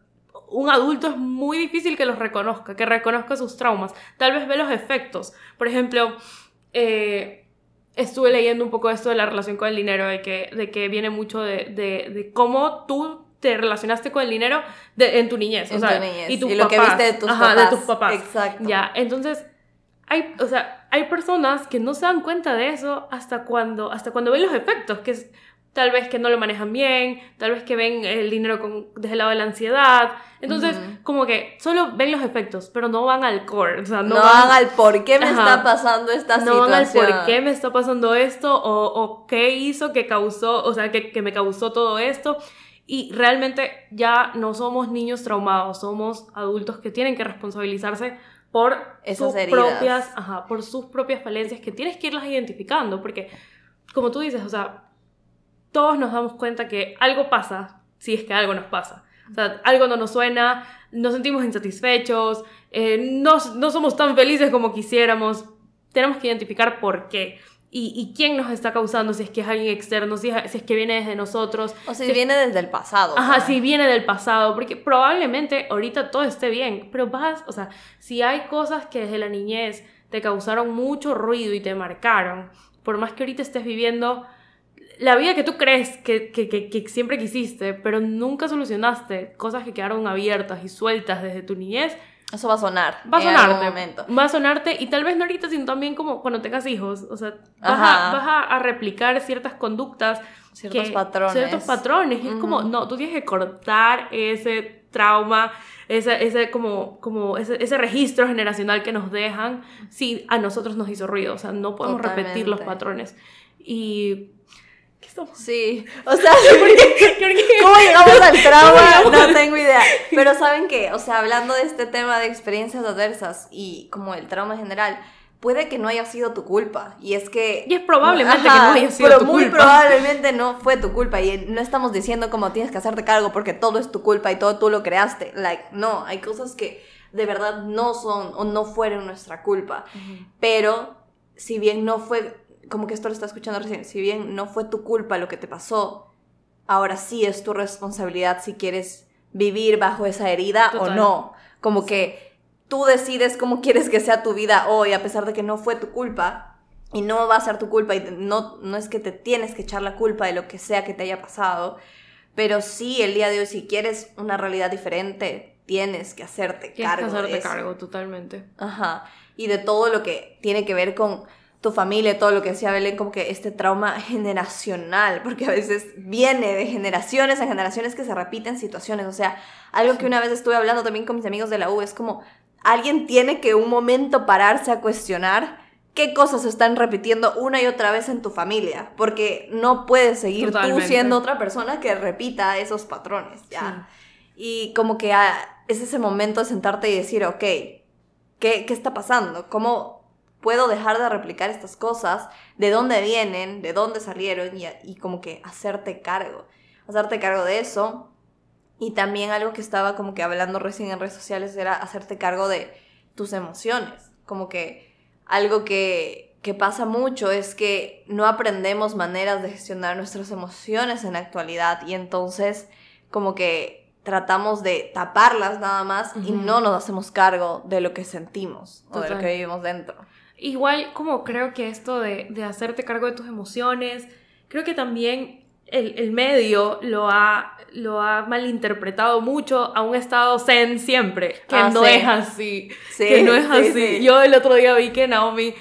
un adulto es muy difícil que los reconozca, que reconozca sus traumas. Tal vez ve los efectos. Por ejemplo, eh, estuve leyendo un poco esto de la relación con el dinero, de que, de que viene mucho de, de, cómo tú te relacionaste con el dinero en tu niñez. En o sea, tu niñez. Y, lo que viste de tus ajá, papás. de tus papás. Exacto. Ya, entonces, hay, o sea, hay personas que no se dan cuenta de eso hasta cuando, hasta cuando ven los efectos, que es tal vez que no lo manejan bien, tal vez que ven el dinero con, desde el lado de la ansiedad. Entonces, como que solo ven los efectos, pero no van al core. O sea, no, van, al por qué me está pasando esta no situación. No van al por qué me está pasando esto o, o qué hizo que causó, o sea, que, que me causó todo esto. Y realmente ya no somos niños traumados, somos adultos que tienen que responsabilizarse por Esas sus propias, ajá, por sus propias falencias que tienes que irlas identificando, porque como tú dices, o sea, todos nos damos cuenta que algo pasa si es que algo nos pasa. O sea, algo no nos suena, nos sentimos insatisfechos, eh, no, no, somos tan felices como quisiéramos. Tenemos que identificar por qué. Y, y, quién nos está causando, si es que es alguien externo, si es, si es que viene desde nosotros. O si, viene desde el pasado. Ajá, si viene del pasado, porque probablemente ahorita todo esté bien, pero vas, o sea, si hay cosas que desde la niñez te causaron mucho ruido y te marcaron, por más que ahorita estés viviendo la vida que tú crees que, que, que, siempre quisiste, pero nunca solucionaste, cosas que quedaron abiertas y sueltas desde tu niñez. Eso va a sonar. Va a sonarte. Momento. Va a sonarte y tal vez no ahorita, sino también como cuando tengas hijos. O sea, vas, a, vas a, replicar ciertas conductas. Ciertos patrones. Ciertos patrones. Y es como, no, tú tienes que cortar ese trauma, ese, ese, como, como ese, ese, registro generacional que nos dejan si a nosotros nos hizo ruido. O sea, no podemos repetir los patrones. Y Sí, o sea, ¿cómo llegamos al trauma? No tengo idea. Pero ¿saben qué? O sea, hablando de este tema de experiencias adversas y como el trauma en general, puede que no haya sido tu culpa. Y es que... Y es probablemente que no haya sido tu culpa. Pero muy probablemente no fue tu culpa. Y no estamos diciendo como tienes que hacerte cargo porque todo es tu culpa y todo tú lo creaste. Like, no, hay cosas que de verdad no son o no fueron nuestra culpa. Pero si bien no fue como que esto lo está escuchando recién, si bien no fue tu culpa lo que te pasó, ahora sí es tu responsabilidad si quieres vivir bajo esa herida o no. Como que tú decides cómo quieres que sea tu vida hoy, a pesar de que no fue tu culpa y no va a ser tu culpa y no, no es que te tienes que echar la culpa de lo que sea que te haya pasado, pero sí el día de hoy si quieres una realidad diferente, tienes que hacerte tienes cargo. Que hacerte cargo, totalmente. Ajá. Y de todo lo que tiene que ver con tu familia, todo lo que decía Belén, como que este trauma generacional, porque a veces viene de generaciones a generaciones que se repiten situaciones. O sea, algo que una vez estuve hablando también con mis amigos de la U, es como alguien tiene que un momento pararse a cuestionar qué cosas se están repitiendo una y otra vez en tu familia, porque no puedes seguir tú siendo otra persona que repita esos patrones, ¿ya? Y como que ah, es ese momento de sentarte y decir, ok, ¿qué, qué está pasando? ¿Cómo puedo dejar de replicar estas cosas, de dónde vienen, de dónde salieron y, y, como que hacerte cargo, hacerte cargo de eso. Y también algo que estaba como que hablando recién en redes sociales era hacerte cargo de tus emociones, como que algo que, que pasa mucho es que no aprendemos maneras de gestionar nuestras emociones en la actualidad y entonces como que tratamos de taparlas nada más y no nos hacemos cargo de lo que sentimos o de lo que vivimos dentro. Igual como creo que esto de, de hacerte cargo de tus emociones, creo que también el, el medio lo ha, lo ha malinterpretado mucho a un estado zen siempre, que Ah, no sí. es así, Sí, que no es sí, así. sí. Yo el otro día vi que Naomi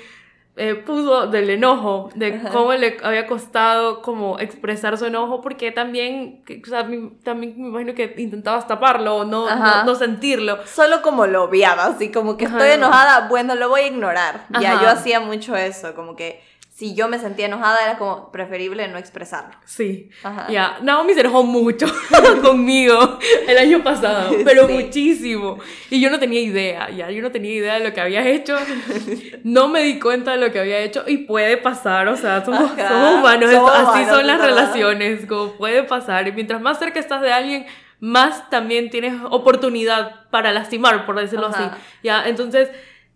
eh, puso del enojo, de cómo le había costado como expresar su enojo, porque también, o sea, mi- también me imagino que intentabas taparlo o no, no, no sentirlo. Solo como lo obviaba, así como que Ajá. estoy enojada, bueno, lo voy a ignorar. Ya, yo hacía mucho eso, como que si yo me sentía enojada era como preferible no expresarlo. Sí. Ajá. Ya, Naomi se enojó mucho conmigo el año pasado, pero Sí. muchísimo. Y yo no tenía idea, ya, yo no tenía idea de lo que había hecho. No me di cuenta de lo que había hecho y puede pasar, o sea, somos, somos humanos, Somos así humanos, son las relaciones, como puede pasar. Y mientras más cerca estás de alguien, más también tienes oportunidad para lastimar, por decirlo Ajá. así. Ya, entonces...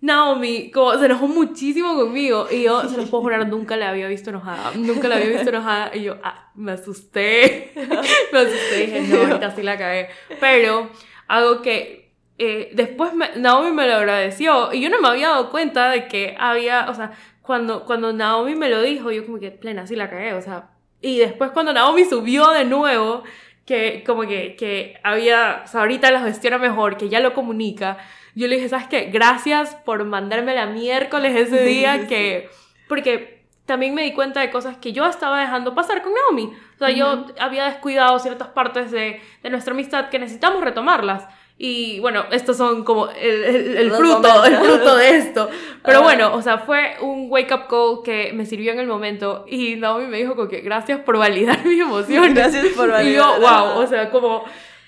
Naomi, como se enojó muchísimo conmigo y yo se los puedo jurar, nunca la había visto enojada, nunca la había visto enojada y yo ah, me asusté, me asusté dije, no, ahorita sí la cagué. Pero algo que eh, después me- Naomi me lo agradeció y yo no me había dado cuenta de que había, o sea, cuando, cuando Naomi me lo dijo, yo como que plena, sí la cagué, o sea, y después cuando Naomi subió de nuevo, que como que, que había, o sea, ahorita la gestiona mejor, que ya lo comunica, yo le dije, ¿sabes qué? Gracias por mandarme la miércoles ese día que... Porque también me di cuenta de cosas que yo estaba dejando pasar con Naomi. O sea, yo había descuidado ciertas partes de, de nuestra amistad que necesitamos retomarlas. Y bueno, estos son como el, el- el fruto, el momentos. fruto de esto. Pero bueno, o sea, fue un wake up call que me sirvió en el momento. Y Naomi me dijo como que gracias por validar mis emociones. Gracias por Y yo, validar. wow, o sea, como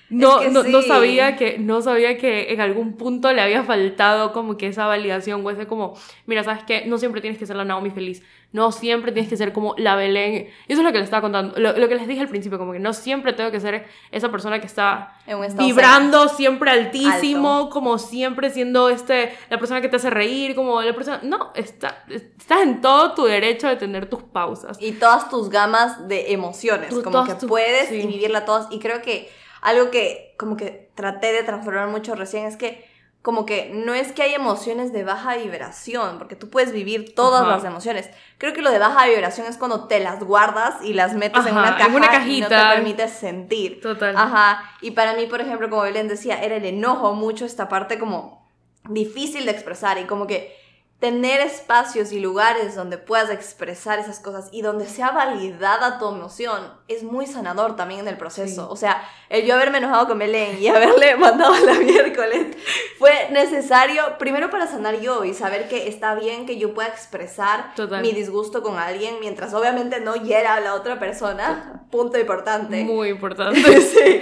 no, que no, no sabía que no sabía que en algún punto le había faltado como que esa validación o ese como mira sabes qué no siempre tienes que ser la Naomi feliz no siempre tienes que ser como la Belén y eso es lo que les estaba contando lo, lo que les dije al principio como que no siempre tengo que ser esa persona que está vibrando siempre altísimo Alto. como siempre siendo este la persona que te hace reír como la persona no está, estás en todo tu derecho de tener tus pausas y todas tus gamas de emociones, como que puedes sí. y vivirla todas. Y creo que algo que como que traté de transformar mucho recién es que como que no es que hay emociones de baja vibración, porque tú puedes vivir todas Ajá. las emociones. Creo que lo de baja vibración es cuando te las guardas y las metes en una en caja una y no cajita. te permites sentir. Total. Ajá. Y para mí, por ejemplo, como Belén decía, era el enojo mucho esta parte como difícil de expresar y como que tener espacios y lugares donde puedas expresar esas cosas y donde sea validada tu emoción es muy sanador también en el proceso. Sí. O sea, el yo haberme enojado con Belén y haberle mandado la miércoles fue necesario primero para sanar yo y saber que está bien que yo pueda expresar Total. mi disgusto con alguien mientras obviamente no hiera a la otra persona. Punto importante. muy importante Sí.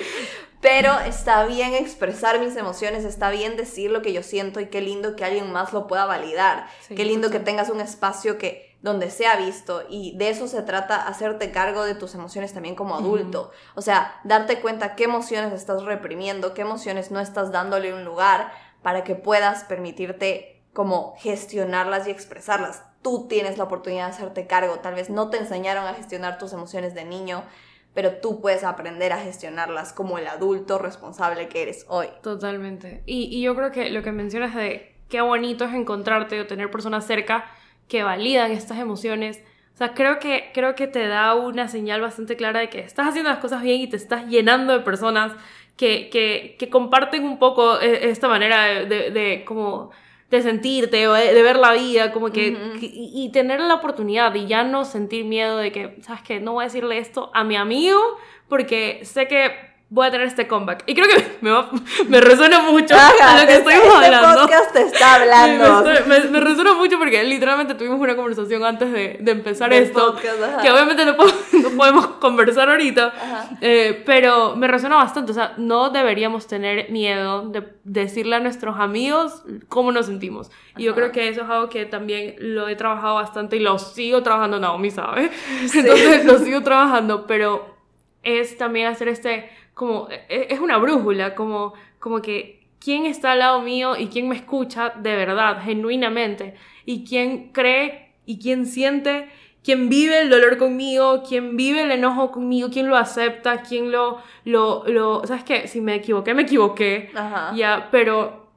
Pero está bien expresar mis emociones, está bien decir lo que yo siento y qué lindo que alguien más lo pueda validar. Sí, qué lindo que tengas un espacio que donde sea visto y de eso se trata hacerte cargo de tus emociones también como adulto. O sea, darte cuenta qué emociones estás reprimiendo, qué emociones no estás dándole un lugar para que puedas permitirte como gestionarlas y expresarlas. Tú tienes la oportunidad de hacerte cargo, tal vez no te enseñaron a gestionar tus emociones de niño, pero tú puedes aprender a gestionarlas como el adulto responsable que eres hoy. Totalmente. Y, y yo creo que lo que mencionas de qué bonito es encontrarte o tener personas cerca que validan estas emociones. O sea, creo que, creo que te da una señal bastante clara de que estás haciendo las cosas bien y te estás llenando de personas que, que, que comparten un poco eh, esta manera de, de como de sentirte o de, de ver la vida, como que- y, y tener la oportunidad y ya no sentir miedo de que, ¿sabes qué? No voy a decirle esto a mi amigo porque sé que voy a tener este comeback. Y creo que me, va- me resuena mucho a lo que este, estuvimos este hablando. podcast te está Sí, hablando. Me, me- me resuena mucho porque literalmente tuvimos una conversación antes de, de empezar Del esto, podcast, ajá. que obviamente no, po- no podemos conversar ahorita, Ajá. eh, pero me resuena bastante, o sea, no deberíamos tener miedo de decirle a nuestros amigos cómo nos sentimos. Y yo Ajá. creo que eso es algo que también lo he trabajado bastante y lo sigo trabajando, Naomi sabe, entonces lo sigo trabajando, pero es también hacer este, como, e- es una brújula, como, como que quién está al lado mío y quién me escucha de verdad, genuinamente, y quién cree y quién siente, quién vive el dolor conmigo, quién vive el enojo conmigo, quién lo acepta, quién lo, lo, lo, ¿sabes qué? Si me equivoqué, me equivoqué, Ajá. ya, pero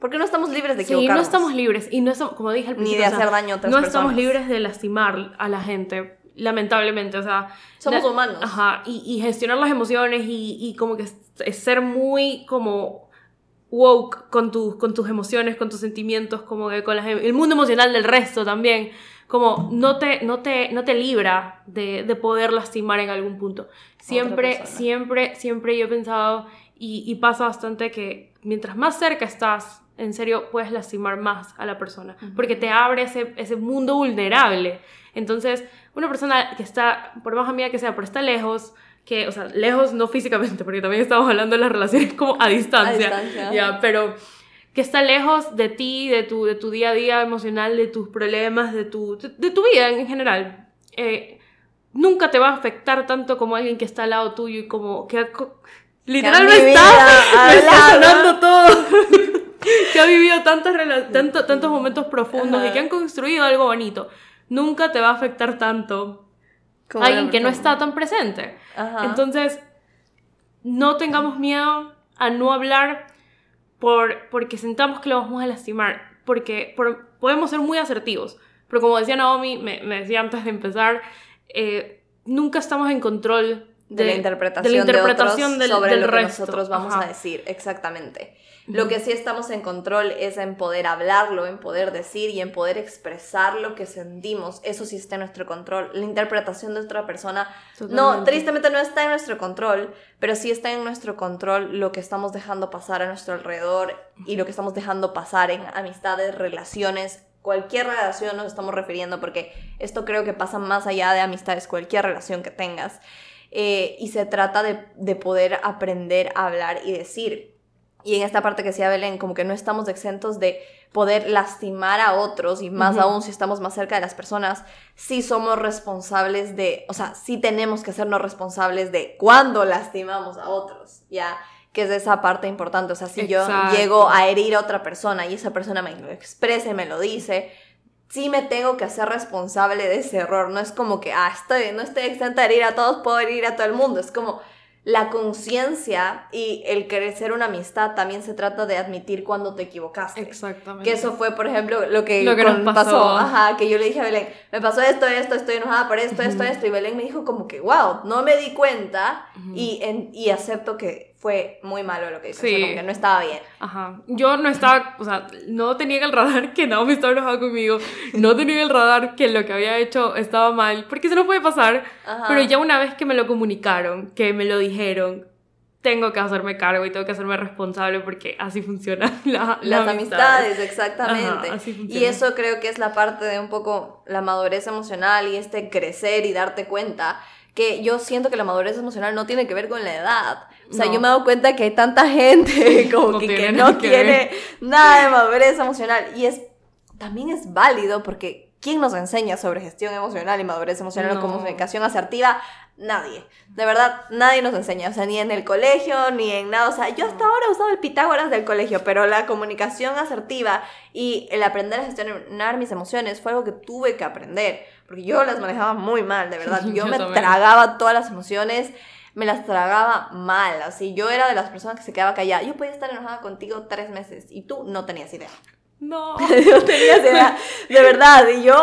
Porque no estamos libres de Sí, equivocarnos. no estamos libres y no estamos, como dije al Ni principio, de o sea, hacer daño a otras no estamos libres de lastimar a la gente lamentablemente, o sea... Somos humanos. Ajá, y, y, gestionar las emociones y, y como que ser muy como woke con, tus con tus emociones, con tus sentimientos, como que con el mundo emocional del resto también, como no te, no te, no te libra de, de poder lastimar en algún punto. Siempre, siempre, siempre yo he pensado, y, y pasa bastante que mientras más cerca estás en serio puedes lastimar más a la persona, porque te abre ese, ese mundo vulnerable. Entonces, una persona que está, por más amiga que sea, pero está lejos, que, o sea, lejos no físicamente, porque también estamos hablando de las relaciones como a distancia, a distancia. ya, pero que está lejos de ti, de tu, de tu día a día emocional, de tus problemas, de tu, de, tu vida en general. Eh, nunca te va a afectar tanto como alguien que está al lado tuyo y como que literalmente está, está sonando todo. que ha vivido tantas tanto, tantos momentos profundos y que han construido algo bonito, nunca te va a afectar tanto alguien que no está tan presente. Entonces, no tengamos miedo a no hablar por, porque sentamos que lo vamos a lastimar, porque podemos ser muy asertivos, pero como decía Naomi, me, me decía antes de empezar, eh, nunca estamos en control de, la interpretación de, la interpretación del, sobre lo que nosotros vamos a decir, exactamente. Lo que sí estamos en control es en poder hablarlo, en poder decir y en poder expresar lo que sentimos. Eso sí está en nuestro control. La interpretación de otra persona, no, tristemente no está en nuestro control, pero sí está en nuestro control lo que estamos dejando pasar a nuestro alrededor y lo que estamos dejando pasar en amistades, relaciones, cualquier relación nos estamos refiriendo, porque esto creo que pasa más allá de amistades, cualquier relación que tengas. Eh, y se trata de, de poder aprender a hablar y decir. Y en esta parte que decía Belén, como que no estamos exentos de poder lastimar a otros y más aún si estamos más cerca de las personas, sí somos responsables de, o sea, sí tenemos que hacernos responsables de cuando lastimamos a otros, ¿ya? Que es esa parte importante, o sea, si yo llego a herir a otra persona y esa persona me lo expresa y me lo dice, sí me tengo que hacer responsable de ese error, no es como que, ah, estoy, no estoy exenta de herir a todos, puedo herir a todo el mundo, es como la conciencia y el crecer una amistad también se trata de admitir cuando te equivocaste. Exactamente. Que eso fue, por ejemplo, lo que, lo que nos pasó. Ajá, que yo le dije a Belén, me pasó esto, esto, estoy enojada por esto, esto, esto. Y Belén me dijo como que, wow, no me di cuenta y, en, y acepto que fue muy malo lo que hizo, sí. que no estaba bien. Ajá. Yo no estaba, o sea, no tenía en el radar que Naomi estaba enojada conmigo, no tenía en el radar que lo que había hecho estaba mal, porque eso no puede pasar, pero ya una vez que me lo comunicaron, que me lo dijeron, tengo que hacerme cargo y tengo que hacerme responsable porque así funciona la, las amistades, exactamente. y eso creo que es la parte de un poco la madurez emocional y este crecer y darte cuenta que yo siento que la madurez emocional no tiene que ver con la edad. O sea, yo me he dado cuenta que hay tanta gente como que, no tiene nada de madurez emocional. Y es también es válido porque ¿quién nos enseña sobre gestión emocional y madurez emocional o comunicación asertiva? Nadie. De verdad, nadie nos enseña. O sea, ni en el colegio, ni en nada. O sea, yo hasta ahora he usado el Pitágoras del colegio, pero la comunicación asertiva y el aprender a gestionar mis emociones fue algo que tuve que aprender. Porque yo las manejaba muy mal, de verdad. Yo, me tragaba todas las emociones me las tragaba mal. Así, yo era de las personas que se quedaba callada. Yo podía estar enojada contigo tres meses y tú no tenías idea. No. no tenías idea. De verdad. Y yo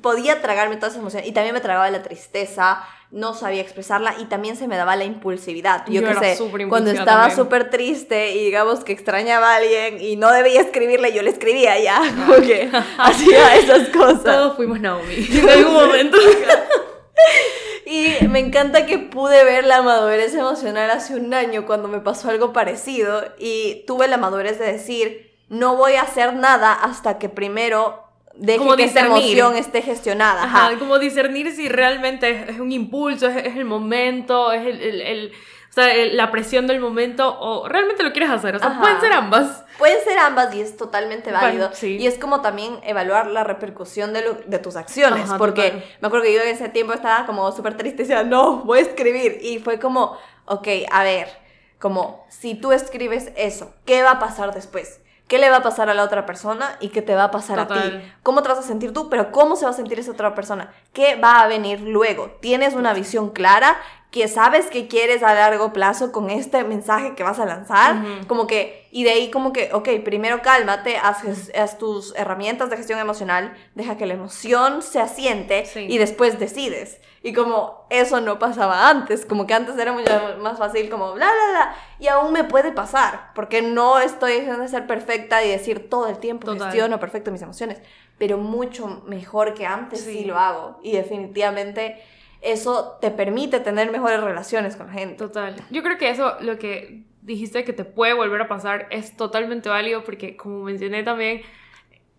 podía tragarme todas esas emociones. Y también me tragaba la tristeza, no sabía expresarla y también se me daba la impulsividad. Yo, qué sé, cuando estaba súper triste y digamos que extrañaba a alguien y no debía escribirle, yo le escribía ya, como que hacía esas cosas. Todos fuimos Naomi en algún momento. Y me encanta que pude ver la madurez emocional hace un año cuando me pasó algo parecido y tuve la madurez de decir, no voy a hacer nada hasta que primero deje como que esa emoción esté gestionada. Ajá, como discernir si realmente es, un impulso, es, el momento, es el o sea, la presión del momento o realmente lo quieres hacer. O sea, pueden ser ambas. Pueden ser ambas y es totalmente válido. Y es como también evaluar la repercusión de, de tus acciones. porque me acuerdo que yo en ese tiempo estaba como súper triste y decía, no, voy a escribir. Y fue como, ok, a ver, como si tú escribes eso, ¿qué va a pasar después? Qué le va a pasar a la otra persona y qué te va a pasar a ti. ¿Cómo te vas a sentir tú? Pero ¿cómo se va a sentir esa otra persona? ¿Qué va a venir luego? ¿Tienes una visión clara? Que sabes que quieres a largo plazo con este mensaje que vas a lanzar, como que, y de ahí como que, ok, primero cálmate, haz, haz, tus herramientas de gestión emocional, deja que la emoción se asiente y después decides. Y como eso no pasaba antes, como que antes era mucho más fácil como bla, bla, bla, y aún me puede pasar, porque no estoy dejando de ser perfecta y decir todo el tiempo gestiono perfecto mis emociones, pero mucho mejor que antes sí lo hago. Y definitivamente eso te permite tener mejores relaciones con la gente. Total. Yo creo que eso, lo que dijiste que te puede volver a pasar, es totalmente válido porque, como mencioné también,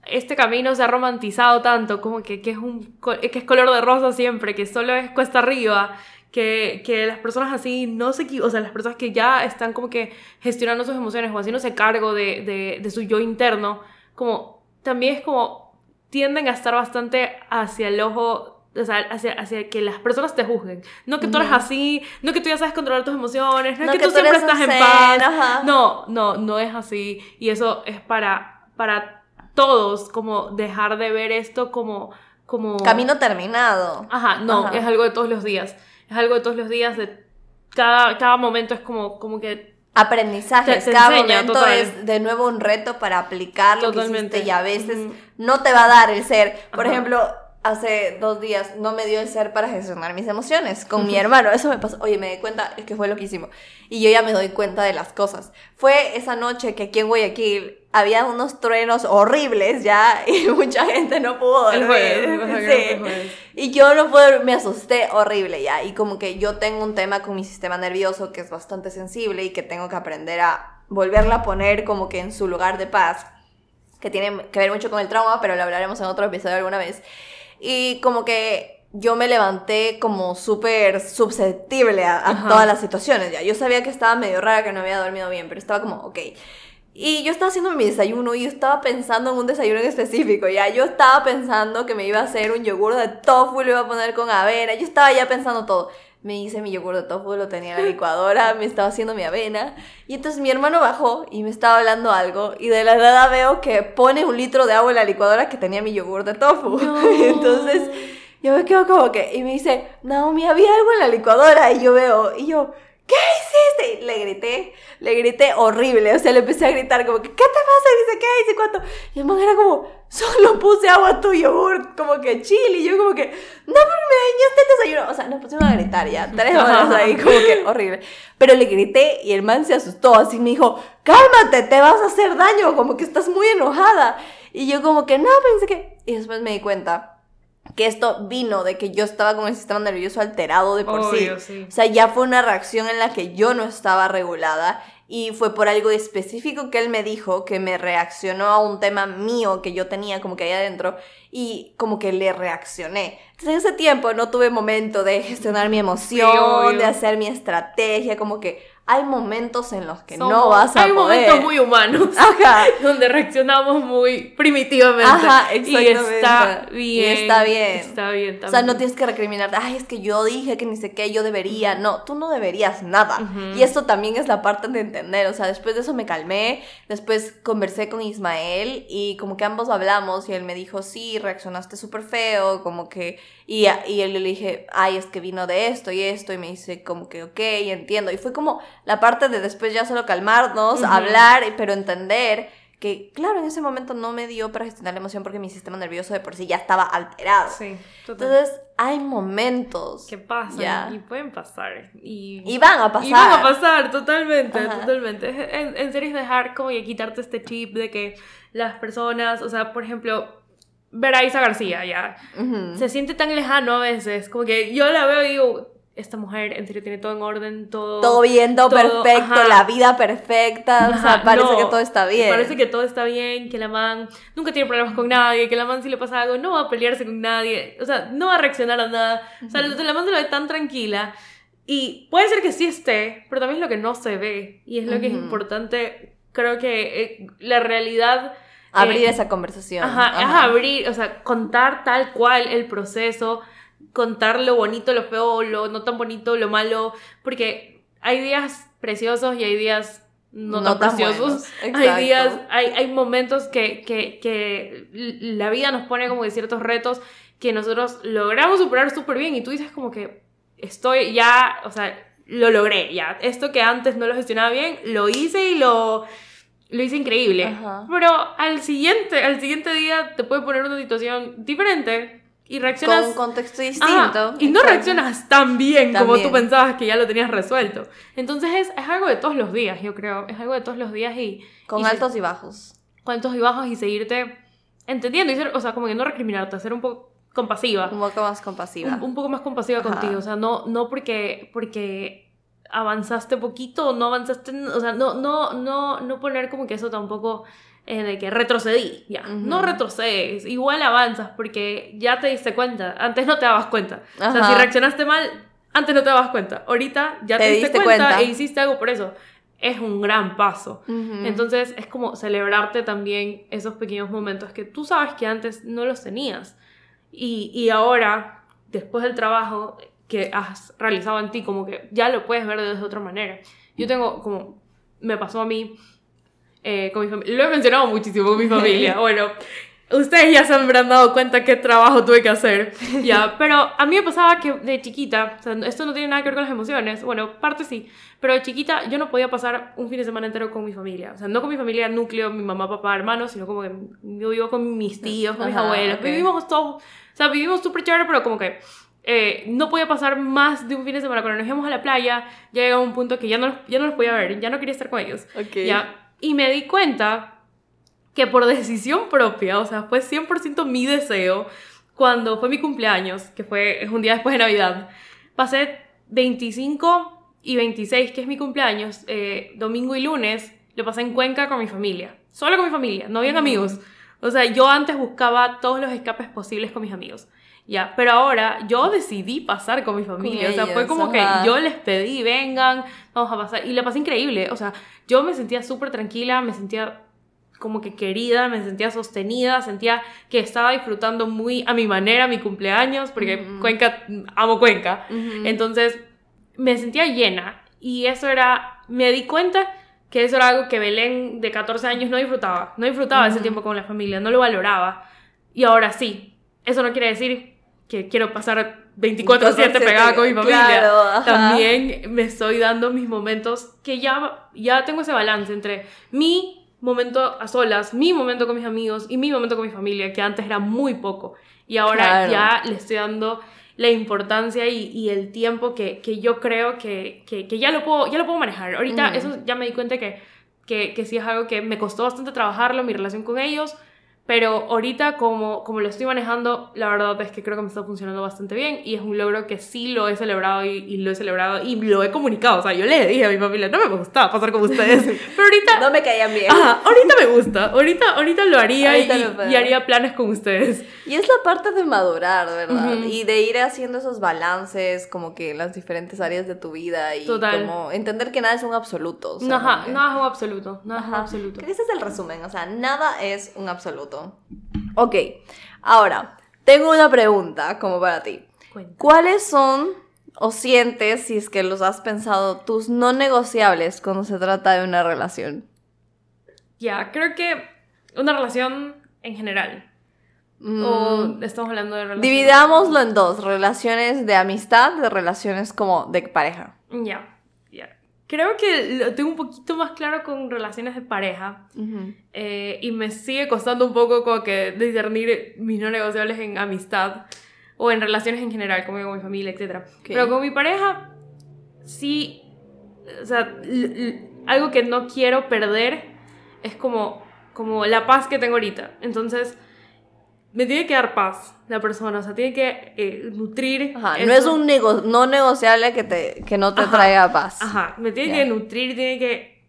este camino se ha romantizado tanto, como que, que es, un, que es color de rosa siempre, que solo es cuesta arriba, que, que, las personas así no se o sea, las personas que ya están como que gestionando sus emociones o haciéndose cargo de, de, de su yo interno, como también es como tienden a estar bastante hacia el ojo o sea, hacia, hacia, que las personas te juzguen. No que tú eres así, no que tú ya sabes controlar tus emociones, no, es que, tú, siempre estás en paz. No, no, no es así. Y eso es para, para todos, como dejar de ver esto como... como... Camino terminado. Ajá, no, es algo de todos los días. Es algo de todos los días, de cada, cada momento es como, como que aprendizajes. Cada momento es de nuevo un reto para aplicar lo que hiciste y a veces no te va a dar el ser. Por ejemplo, hace dos días no me dio el ser para gestionar mis emociones con mi hermano. Eso me pasó. Oye, me di cuenta, es que fue loquísimo. Y yo ya me doy cuenta de las cosas. Fue esa noche que aquí en Guayaquil había unos truenos horribles ya y mucha gente no pudo dormir. Y yo no pude, me asusté horrible ya. Y como que yo tengo un tema con mi sistema nervioso que es bastante sensible y que tengo que aprender a volverla a poner como que en su lugar de paz. Que tiene que ver mucho con el trauma, pero lo hablaremos en otro episodio alguna vez. Y como que yo me levanté como súper susceptible a, todas las situaciones ya. Yo sabía que estaba medio rara, que no había dormido bien, pero estaba como, ok. Y yo estaba haciendo mi desayuno y yo estaba pensando en un desayuno en específico, ya. Yo estaba pensando que me iba a hacer un yogur de tofu, lo iba a poner con avena. Yo estaba ya pensando todo me hice mi yogur de tofu, lo tenía en la licuadora, me estaba haciendo mi avena. Y entonces mi hermano bajó y me estaba hablando algo. Y de la nada veo que pone un litro de agua en la licuadora que tenía mi yogur de tofu. entonces yo me quedo como que. Y me dice, Naomi, había algo en la licuadora. Y yo veo, y yo, ¿qué hiciste? Y le grité, le grité horrible, o sea, le empecé a gritar como que, ¿qué te pasa? Y dice, ¿qué? Y dice, ¿cuánto? Y el man era como, solo puse agua a tu yogur, como que chill, y yo como que, no, porque me dañaste el desayuno. O sea, nos pusimos a gritar ya, tres horas ahí, como que horrible. Pero le grité y el man se asustó, así me dijo, cálmate, te vas a hacer daño, como que estás muy enojada. Y yo como que, no, pensé que... Y después me di cuenta que esto vino de que yo estaba con el sistema nervioso alterado de por sí. O sea, ya fue una reacción en la que yo no estaba regulada y fue por algo específico que él me dijo que me reaccionó a un tema mío que yo tenía como que ahí adentro y como que le reaccioné. Entonces en ese tiempo no tuve momento de gestionar mi emoción, de hacer mi estrategia, como que hay momentos en los que no vas a hay poder. Hay momentos muy humanos. Ajá. Donde reaccionamos muy primitivamente. Ajá, exactamente. Y está bien. Y está bien. Está bien también. O sea, no tienes que recriminarte, ay, es que yo dije que ni sé qué, yo debería. No, tú no deberías nada. Y eso también es la parte de entender. O sea, después de eso me calmé, después conversé con Ismael y como que ambos hablamos y él me dijo, sí, reaccionaste súper feo, como que... Y, y él le dije, ay, es que vino de esto y esto. Y me dice como que, ok, entiendo. Y fue como la parte de después ya solo calmarnos, hablar, pero entender que, claro, en ese momento no me dio para gestionar la emoción porque mi sistema nervioso de por sí ya estaba alterado. Sí, Entonces, hay momentos. Que pasan y pueden pasar. Y, y, van a pasar. Y van a pasar, totalmente, totalmente. En, en serio es dejar como que quitarte este chip de que las personas, o sea, por ejemplo, ver a Isa García ya, se siente tan lejano a veces, como que yo la veo y digo, esta mujer en serio tiene todo en orden, todo... Todo bien, todo, perfecto, la vida perfecta, o sea, parece que todo está bien. Parece que todo está bien, que la man nunca tiene problemas con nadie, que la man si le pasa algo no va a pelearse con nadie, o sea, no va a reaccionar a nada, o sea, la man se lo ve tan tranquila. Y puede ser que sí esté, pero también es lo que no se ve. Y es lo que es importante, creo que eh, la realidad... Abrir eh, esa conversación. Ajá, ajá, abrir, o sea, contar tal cual el proceso contar lo bonito, lo feo, lo no tan bonito, lo malo, porque hay días preciosos y hay días no, tan, preciosos. Hay días, hay, hay momentos que, que, que, la vida nos pone como de ciertos retos que nosotros logramos superar súper bien y tú dices como que estoy ya, o sea, lo logré, ya. Esto que antes no lo gestionaba bien, lo hice y lo, lo hice increíble. Pero al siguiente, al siguiente día te puede poner una situación diferente y reaccionas... Con un contexto distinto. y no reaccionas tan bien como tú pensabas que ya lo tenías resuelto. Entonces es, es, algo de todos los días, yo creo. Es algo de todos los días y... Con altos y bajos. Con altos y bajos y seguirte entendiendo y ser, o sea, como que no recriminarte, ser un poco compasiva. Un poco más compasiva. Un, poco más compasiva contigo, o sea, no, no porque, porque avanzaste poquito o no avanzaste, o sea, no, no, no, no poner como que eso tampoco eh, de que retrocedí, ya, no retrocedes, igual avanzas porque ya te diste cuenta, antes no te dabas cuenta, o sea, si reaccionaste mal, antes no te dabas cuenta, ahorita ya te, diste, cuenta, e hiciste algo por eso. Es un gran paso. Entonces es como celebrarte también esos pequeños momentos que tú sabes que antes no los tenías. Y, y ahora, después del trabajo que has realizado en ti, como que ya lo puedes ver de otra manera. Yo tengo, como me pasó a mí eh, con mi familia, lo he mencionado muchísimo con mi familia, bueno, ustedes ya se habrán dado cuenta qué trabajo tuve que hacer, ya, pero a mí me pasaba que de chiquita, o sea, esto no tiene nada que ver con las emociones, bueno, parte sí, pero de chiquita yo no podía pasar un fin de semana entero con mi familia, o sea, no con mi familia núcleo, mi mamá, papá, hermanos, sino como que yo vivo con mis tíos, con mis abuelos, vivimos todos o sea, vivimos súper chévere, pero como que eh, no podía pasar más de un fin de semana. Cuando nos íbamos a la playa, ya llegaba un punto que ya no, los, ya no los podía ver, ya no quería estar con ellos. ¿ya? Y me di cuenta que por decisión propia, o sea, fue 100% mi deseo, cuando fue mi cumpleaños, que fue un día después de Navidad, pasé 25 y 26, que es mi cumpleaños, eh, domingo y lunes, lo pasé en Cuenca con mi familia. Solo con mi familia, no habían amigos. O sea, yo antes buscaba todos los escapes posibles con mis amigos. Ya, pero ahora yo decidí pasar con mi familia. o sea, fue como que yo les pedí, vengan, vamos a pasar. Y la pasé increíble. O sea, yo me sentía súper tranquila, me sentía como que querida, me sentía sostenida, sentía que estaba disfrutando muy a mi manera mi cumpleaños, porque Cuenca, amo Cuenca. Entonces, me sentía llena. Y eso era, me di cuenta que eso era algo que Belén de 14 años no disfrutaba, no disfrutaba ese tiempo con la familia, no lo valoraba. Y ahora sí, eso no quiere decir que quiero pasar 24/7 pegada con mi familia. También me estoy dando mis momentos que ya, ya tengo ese balance entre mi momento a solas, mi momento con mis amigos y mi momento con mi familia, que antes era muy poco. Y ahora ya le estoy dando la importancia y, el tiempo que, yo creo que, ya, lo puedo, ya lo puedo manejar. Ahorita eso ya me di cuenta que, que, que sí es algo que me costó bastante trabajarlo, mi relación con ellos, pero ahorita como, como lo estoy manejando, la verdad es que creo que me está funcionando bastante bien y es un logro que sí lo he celebrado y, lo he celebrado y lo he comunicado. O sea, yo le dije a mi familia, no me gustaba pasar con ustedes, pero ahorita... no me caían bien. Ajá, ahorita me gusta, ahorita, ahorita lo haría y, y, haría planes con ustedes. Y es la parte de madurar, ¿verdad? Y de ir haciendo esos balances como que en las diferentes áreas de tu vida y como entender que nada es un absoluto. O sea, Ajá, nada es un absoluto, nada es un absoluto. ese es el resumen, o sea, nada es un absoluto. Ok, ahora, tengo una pregunta como para ti. ¿Cuáles son o sientes, si es que los has pensado, tus no negociables cuando se trata de una relación? Ya, creo que una relación en general. O mm. estamos hablando de relaciones. Dividámoslo en dos: relaciones de amistad, de relaciones como de pareja. Ya. Creo que lo tengo un poquito más claro con relaciones de pareja eh, y me sigue costando un poco como que discernir mis no negociables en amistad o en relaciones en general, como con mi familia, etc. Pero con mi pareja, sí, o sea, algo que no quiero perder es como, como la paz que tengo ahorita. Entonces, me tiene que dar paz la persona, o sea, tiene que eh, nutrir. Ajá, no es un no negociable que, te, que no te traiga paz. Ajá, me tiene que nutrir, tiene que,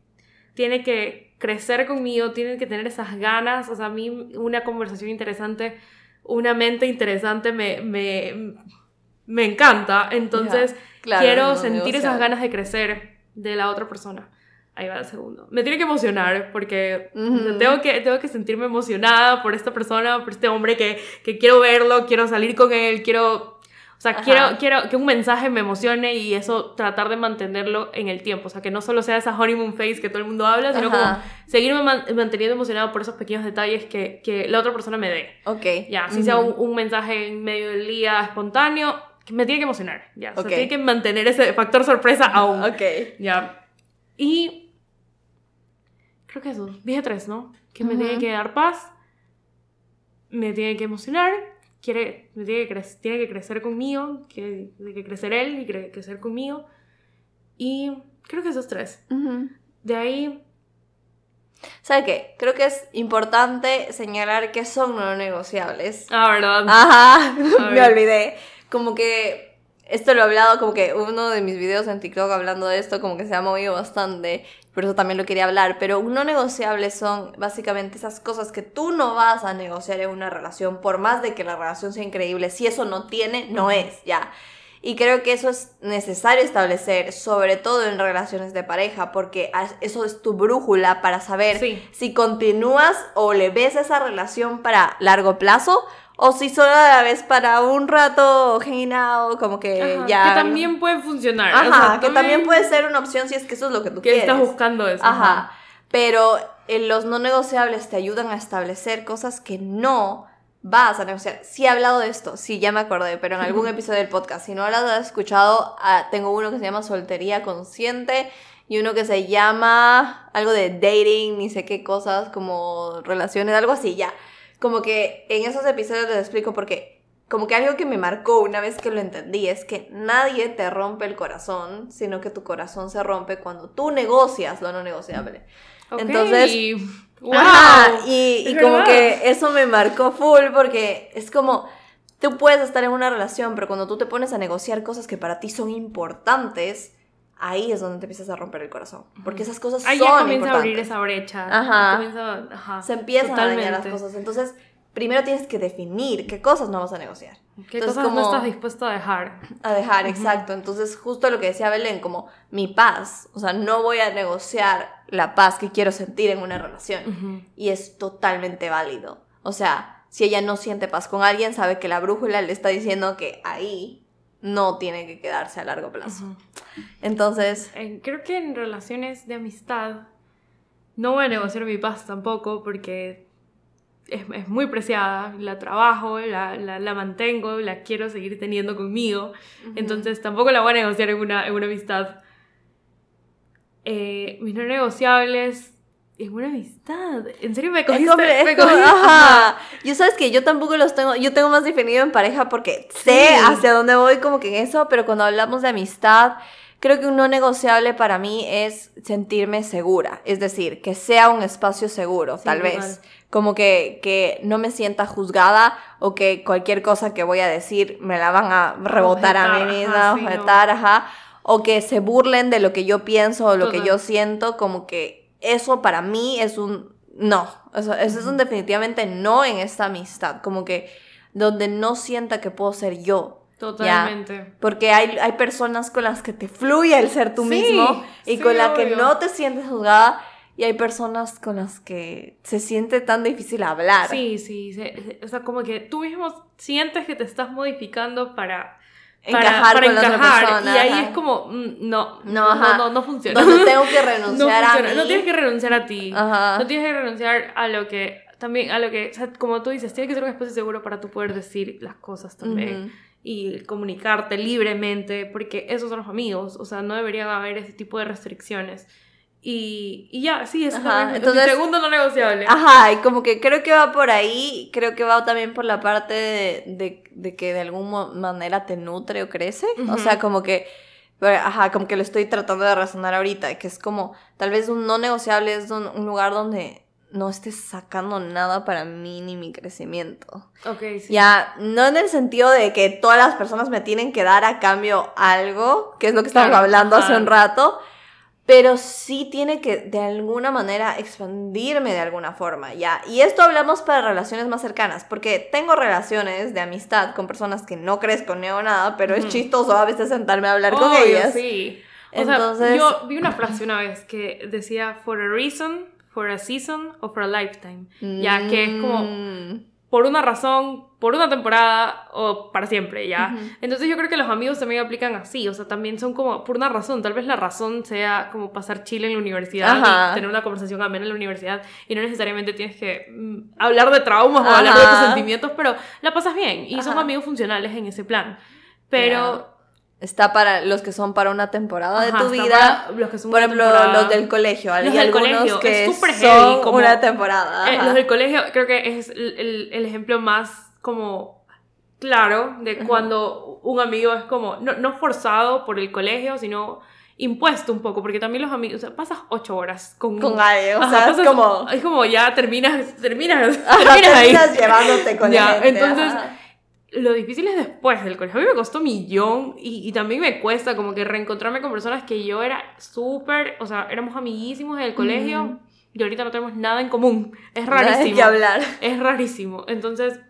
tiene que crecer conmigo, tiene que tener esas ganas, o sea, a mí una conversación interesante, una mente interesante me, me, me encanta, entonces quiero sentir esas ganas de crecer de la otra persona ahí va el segundo. Me tiene que emocionar porque tengo, que, tengo que sentirme emocionada por esta persona, por este hombre que, que quiero verlo, quiero salir con él, quiero... O sea, quiero, quiero que un mensaje me emocione y eso tratar de mantenerlo en el tiempo. O sea, que no solo sea esa honeymoon face que todo el mundo habla, sino como seguirme manteniendo emocionado por esos pequeños detalles que, que la otra persona me dé. Ok. Ya, si sea un, un mensaje en medio del día espontáneo, me tiene que emocionar, ya. O sea, tiene que mantener ese factor sorpresa aún. Ok. Ya. Y creo que eso, dije tres, ¿no? Que me tiene que dar paz, me tiene que emocionar, quiere, me tiene, que tiene que crecer conmigo, tiene que crecer él y crecer conmigo. Y creo que esos tres. De ahí... ¿Sabe qué? Creo que es importante señalar que son no negociables. Ah, ¿verdad? Ajá, me olvidé. Como que esto lo he hablado, como que uno de mis videos en TikTok hablando de esto, como que se ha movido bastante, por eso también lo quería hablar, pero no negociables son básicamente esas cosas que tú no vas a negociar en una relación, por más de que la relación sea increíble, si eso no tiene, no es, ya. Y creo que eso es necesario establecer, sobre todo en relaciones de pareja, porque eso es tu brújula para saber si continúas o le ves esa relación para largo plazo o si solo a la vez para un rato o como que ya. Que también puede funcionar. Ajá, que también... puede ser una opción si es que eso es lo que tú quieres. Que estás buscando eso. Ajá. Pero en los no negociables te ayudan a establecer cosas que no vas a negociar. Sí he hablado de esto, sí, ya me acordé, pero en algún episodio del podcast. Si no lo has escuchado, ah, tengo uno que se llama Soltería Consciente y uno que se llama algo de dating, ni sé qué cosas, como relaciones, algo así, ya como que en esos episodios les explico porque como que algo que me marcó una vez que lo entendí es que nadie te rompe el corazón, sino que tu corazón se rompe cuando tú negocias lo no negociable. Entonces, wow. y, y como que eso me marcó full porque es como, tú puedes estar en una relación, pero cuando tú te pones a negociar cosas que para ti son importantes, ahí es donde te empiezas a romper el corazón. Porque esas cosas ahí son ya comienza a abrir esa brecha. Ajá. Se empiezan a dañar las cosas. Entonces, primero tienes que definir qué cosas no vas a negociar. ¿Qué cosas no estás dispuesto a dejar? A dejar, exacto. Entonces, justo lo que decía Belén, como mi paz. O sea, no voy a negociar la paz que quiero sentir en una relación. Y es totalmente válido. O sea, si ella no siente paz con alguien, sabe que la brújula le está diciendo que ahí no tiene que quedarse a largo plazo. Entonces... creo que en relaciones de amistad no voy a negociar mi paz tampoco porque es, muy preciada, la trabajo, la, la, mantengo, la quiero seguir teniendo conmigo, entonces tampoco la voy a negociar en una, en una amistad. Eh, mis no negociables es una amistad. En serio me cogiste. me Ajá. Yo sabes que yo tampoco los tengo, yo tengo más definido en pareja porque sé hacia dónde voy como que en eso, pero cuando hablamos de amistad, creo que un no negociable para mí es sentirme segura, es decir, que sea un espacio seguro, tal vez. Como que, que no me sienta juzgada o que cualquier cosa que voy a decir me la van a rebotar a mí misma, objetar, ajá. O que se burlen de lo que yo pienso o lo que yo siento, como que eso para mí es un no. Eso, eso es un definitivamente no en esta amistad. Como que donde no sienta que puedo ser yo. Totalmente. Porque hay, hay personas con las que te fluye el ser tú mismo y con las que no te sientes juzgada. Y hay personas con las que se siente tan difícil hablar. Sí, sí. o sea, como que tú mismo sientes que te estás modificando para encajar para, con encajar, la otra persona. Y ahí es como, mm, no, no, no, no, funciona. Donde tengo que renunciar a mí. No tienes que renunciar a ti. No tienes que renunciar a lo que, también a lo que, o sea, como tú dices, tiene que ser un espacio seguro para tú poder decir las cosas también. Y comunicarte libremente, porque esos son los amigos, o sea, no debería haber ese tipo de restricciones. Y, y ya, sí, es Entonces, segundo no negociable. Ajá, y como que creo que va por ahí, creo que va también por la parte de, de, que de alguna manera te nutre o crece. O sea, como que, ajá, como que lo estoy tratando de razonar ahorita, que es como, tal vez un no negociable es un, un lugar donde no estés sacando nada para mí ni mi crecimiento. Ok, sí. Ya, no en el sentido de que todas las personas me tienen que dar a cambio algo, que es lo que estábamos hablando hace un rato, pero sí tiene que de alguna manera expandirme de alguna forma, ¿ya? Y esto hablamos para relaciones más cercanas, porque tengo relaciones de amistad con personas que no crezco ni o nada, pero es chistoso a veces sentarme a hablar con ellas. Sí. Entonces, yo vi una frase una vez que decía for a reason, for a season o for a lifetime, ya que es como mm por una razón, por una temporada o para siempre, ¿ya? Entonces yo creo que los amigos también aplican así, o sea, también son como por una razón, tal vez la razón sea como pasar chile en la universidad y tener una conversación amena en la universidad y no necesariamente tienes que mm, hablar de traumas o hablar de tus sentimientos, pero la pasas bien y son amigos funcionales en ese plan. pero... Está para los que son para una temporada de tu vida. Los que son por ejemplo, los del colegio. Los del colegio que es súper heavy. Como, una temporada. Eh, los del colegio creo que es el, el, ejemplo más como claro de cuando un amigo es como, no, no forzado por el colegio, sino impuesto un poco, porque también los amigos, o sea, pasas ocho horas con, con alguien, o sea, es como... Es como ya terminas, terminas, terminas ahí. llevándote con ya, entonces lo difícil es después del colegio. A mí me costó millón y, y también me cuesta como que reencontrarme con personas que yo era súper, o sea, éramos amiguísimos en el colegio y ahorita no tenemos nada en común. Es rarísimo. que hablar. Es rarísimo. Entonces,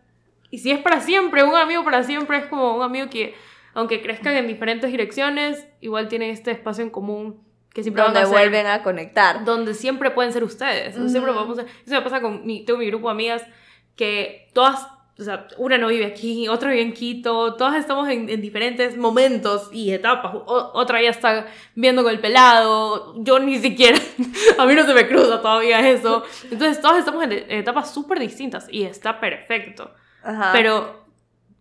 y si es para siempre, un amigo para siempre es como un amigo que, aunque crezcan en diferentes direcciones, igual tiene este espacio en común que siempre donde van a vuelven a conectar. Donde siempre pueden ser ustedes. Siempre vamos a, eso me pasa con mi, tengo mi grupo de amigas que todas o sea, una no vive aquí, otra vive en Quito, todas estamos en, diferentes momentos y etapas. otra ya está viendo con el pelado, yo ni siquiera, a mí no se me cruza todavía eso. Entonces, todas estamos en, etapas súper distintas y está perfecto. Pero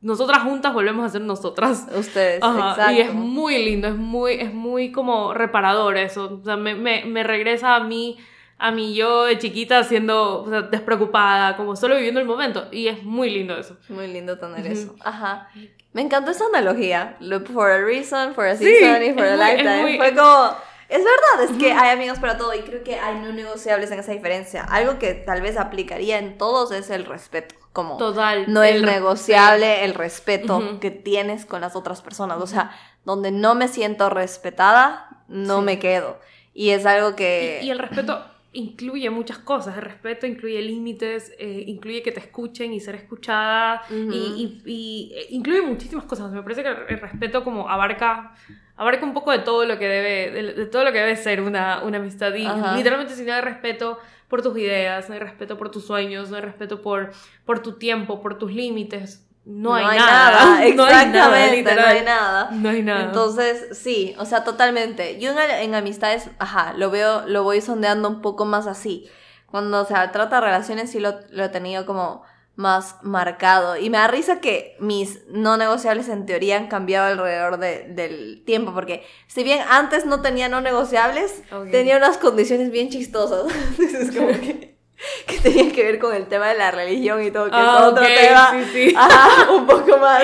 nosotras juntas volvemos a ser nosotras. Ustedes, exacto. Y es muy lindo, es muy, es muy como reparador eso. O sea, me, me, me regresa a mí a mí yo de chiquita siendo despreocupada, como solo viviendo el momento. Y es muy lindo eso. Muy lindo tener eso. Ajá. Me encantó esa analogía. Look for a reason, for a season y for a lifetime. Fue como... Es verdad, es que hay amigos para todo y creo que hay no negociables en esa diferencia. Algo que tal vez aplicaría en todos es el respeto. Como Total. No es negociable el respeto que tienes con las otras personas. O sea, donde no me siento respetada, no me quedo. Y es algo que... y el respeto incluye muchas cosas. El respeto incluye límites, eh, incluye que te escuchen y ser escuchada, y, y, eh, incluye muchísimas cosas. Me parece que el respeto como abarca, abarca un poco de todo lo que debe, de, todo lo que debe ser una, una amistad. Y literalmente si no hay respeto por tus ideas, no hay respeto por tus sueños, no hay respeto por, por tu tiempo, por tus límites, no, hay, nada. Exactamente, no hay nada, no hay nada. Entonces, sí, o sea, totalmente. Yo en, amistades, ajá, lo veo, lo voy sondeando un poco más así. Cuando, o sea, trata de relaciones sí lo, lo he tenido como más marcado. Y me da risa que mis no negociables en teoría han cambiado alrededor del tiempo, porque si bien antes no tenía no negociables, tenía unas condiciones bien chistosas. Entonces, como que que tenía que ver con el tema de la religión y todo, que es ah, otro tema un poco más,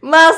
más,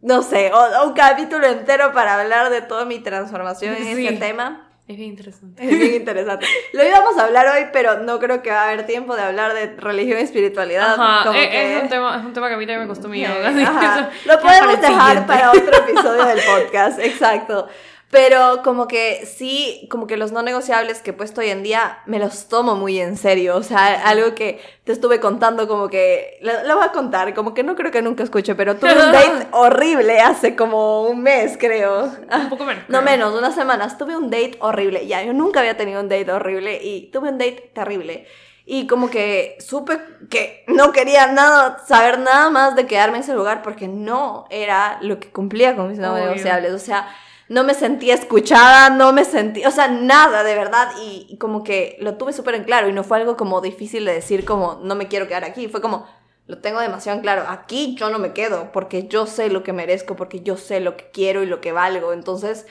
no sé, un capítulo entero para hablar de toda mi transformación en ese tema. Es bien interesante. Es bien interesante. Lo íbamos a hablar hoy, pero no creo que va a haber tiempo de hablar de religión y espiritualidad. Ajá, es, un tema, es un tema que a mí también me costó. Lo podemos dejar para otro episodio del podcast, exacto. Pero como que sí, como que los no negociables que he puesto hoy en día me los tomo muy en serio. O sea, algo que te estuve contando como que... Lo, voy a contar, como que no creo que nunca escuche, pero tuve un date horrible hace como un mes, creo. Un poco menos. No menos, unas semanas. Tuve un date horrible. Ya, yo nunca había tenido un date horrible y tuve un date terrible. Y como que supe que no quería nada, saber nada más de quedarme en ese lugar porque no era lo que cumplía con mis no negociables. O sea no me sentía escuchada, no me sentí, o sea, nada de verdad y, como que lo tuve súper en claro y no fue algo como difícil de decir como no me quiero quedar aquí, fue como lo tengo demasiado en claro, aquí yo no me quedo porque yo sé lo que merezco, porque yo sé lo que quiero y lo que valgo, entonces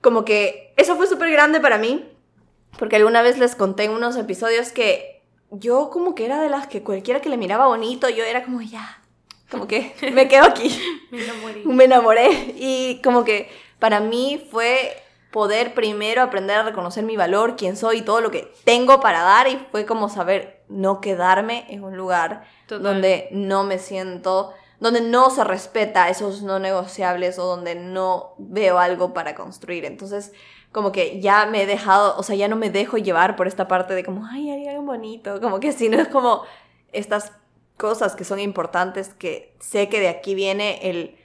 como que eso fue súper grande para mí, porque alguna vez les conté en unos episodios que yo como que era de las que cualquiera que le miraba bonito, yo era como ya, como que me quedo aquí. me enamoré. Me enamoré y como que para mí fue poder primero aprender a reconocer mi valor, quién soy y todo lo que tengo para dar y fue como saber no quedarme en un lugar donde no me siento, donde no se respeta esos no negociables o donde no veo algo para construir. Entonces, como que ya me he dejado, o sea, ya no me dejo llevar por esta parte de como, ay, hay algo bonito, como que si no es como estas cosas que son importantes que sé que de aquí viene el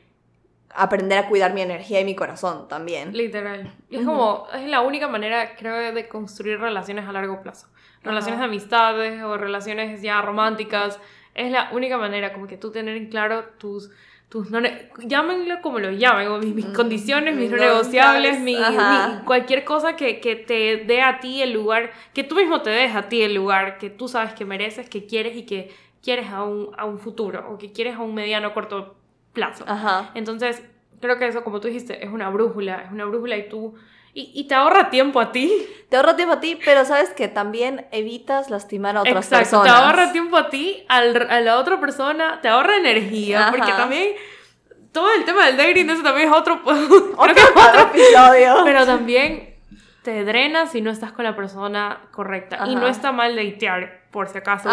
aprender a cuidar mi energía y mi corazón también. Literal. Es como, es la única manera, creo, de construir relaciones a largo plazo. Relaciones de amistades o relaciones ya románticas. Es la única manera, como que tú tener en claro tus, tus no llámenlo como lo llamen, mis, condiciones, mis no negociables, mi, cualquier cosa que, que, te dé a ti el lugar, que tú mismo te des a ti el lugar que tú sabes que mereces, que quieres y que quieres a un, a un futuro o que quieres a un mediano corto plazo. Ajá. Entonces, creo que eso, como tú dijiste, es una brújula, es una brújula y tú... Y, te ahorra tiempo a ti. Te ahorra tiempo a ti, pero sabes que también evitas lastimar a otras Exacto, Te ahorra tiempo a ti, a la otra persona, te ahorra energía, porque también todo el tema del dating, eso también es otro, otro, episodio. Pero también te drenas si no estás con la persona correcta. Y no está mal datear, por si acaso.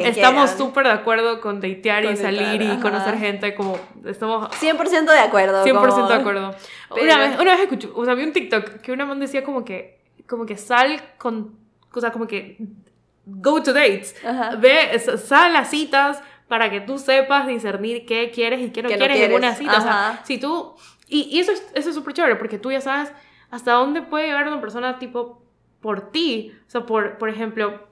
estamos súper de acuerdo con datear y salir y conocer gente, como estamos... 100% de acuerdo. 100% de acuerdo. Una, vez, una vez escuché, o sea, vi un TikTok que una man decía como que, como que sal con, o sea, como que go to dates. Ve, sal a citas para que tú sepas discernir qué quieres y qué no, quieres, en una cita. O sea, si tú... Y, y eso, es, eso es súper chévere, porque tú ya sabes hasta dónde puede llegar una persona tipo por ti. O sea, por, por ejemplo,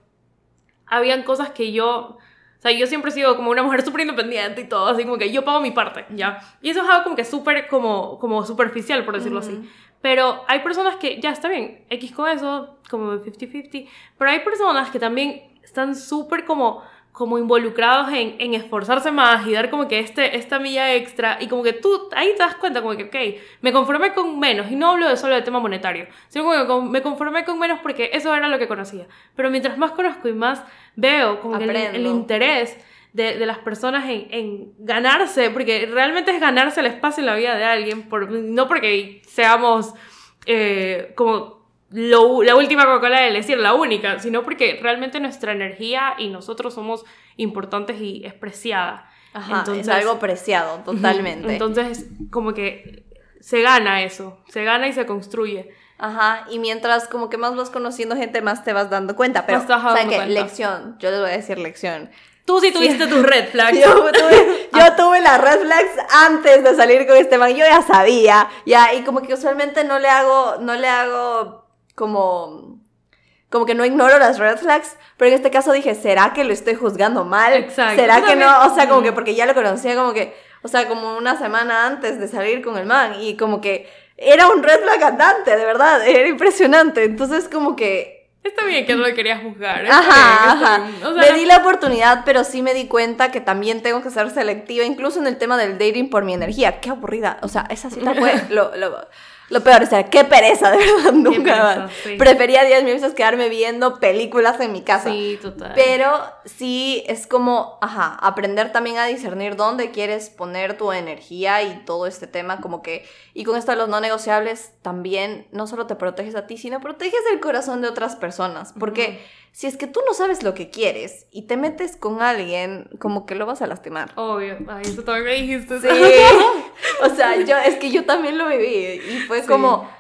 habían cosas que yo... O sea, yo siempre he sido como una mujer súper independiente y todo, así como que yo pago mi parte, ¿ya? Y eso es algo como que súper como, como superficial, por decirlo así. Pero hay personas que, ya está bien, X con eso, como 50-50, pero hay personas que también están súper como como involucrados en, en, esforzarse más y dar como que este, esta milla extra y como que tú ahí te das cuenta como que, ok, me conformé con menos y no hablo de solo del tema monetario, sino como que me conformé con menos porque eso era lo que conocía. Pero mientras más conozco y más veo como que el, interés de, de, las personas en, en, ganarse, porque realmente es ganarse el espacio en la vida de alguien, por, no porque seamos eh, como la última Coca-Cola del decir la única, sino porque realmente nuestra energía y nosotros somos importantes y es preciada. Ajá, es algo preciado, totalmente. Entonces, como que se gana eso, se gana y se construye. Ajá, y mientras como que más vas conociendo gente, más te vas dando cuenta. Pero, o sea, que lección, yo les voy a decir lección. Tú sí tuviste tus red flags. Yo tuve, yo tuve las red flags antes de salir con este man. Yo ya sabía, ya, y como que usualmente no le hago, no le hago como como que no ignoro las red flags, pero en este caso dije, ¿será que lo estoy juzgando mal? Exacto. ¿Será que no? O sea, como que porque ya lo conocía como que, o sea, como una semana antes de salir con el man y como que era un red flag andante, de verdad, era impresionante. Entonces como que... Está bien que no lo quería juzgar. Ajá, ajá. me di la oportunidad, pero sí me di cuenta que también tengo que ser selectiva, incluso en el tema del dating por mi energía. Qué aburrida. O sea, esa cita fue lo, lo lo peor, o sea, qué pereza, de verdad, nunca más. Prefería 10 mil veces quedarme viendo películas en mi casa. Sí, total. Pero sí es como, ajá, aprender también a discernir dónde quieres poner tu energía y todo este tema, como que, y con esto de los no negociables, también no solo te proteges a ti, sino proteges el corazón de otras personas, porque si es que tú no sabes lo que quieres y te metes con alguien, como que lo vas a lastimar. Obvio. Ay, eso también me dijiste. Sí. o sea, yo, es que yo también lo viví y fue como,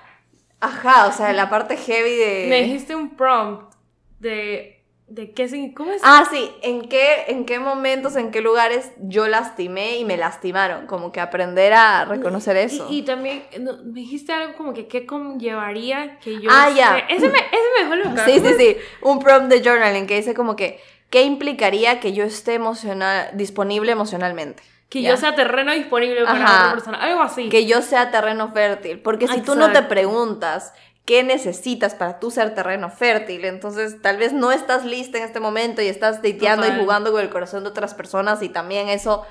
ajá, o sea, la parte heavy de... Me dijiste un prompt de ¿De qué ¿Cómo es? Ah, sí. ¿En qué, ¿En qué momentos, en qué lugares yo lastimé y me lastimaron? Como que aprender a reconocer eso. Y, también me dijiste algo como que qué conllevaría que yo... Ah, ya. Ese me, ese me dejó Sí, sí, sí. Un prompt de journaling que dice como que ¿qué implicaría que yo esté emocional, disponible emocionalmente? Que yo sea terreno disponible para otra persona. Algo así. Que yo sea terreno fértil. Porque si tú no te preguntas qué necesitas para tú ser terreno fértil. Entonces, tal vez no estás lista en este momento y estás dateando y jugando con el corazón de otras personas y también eso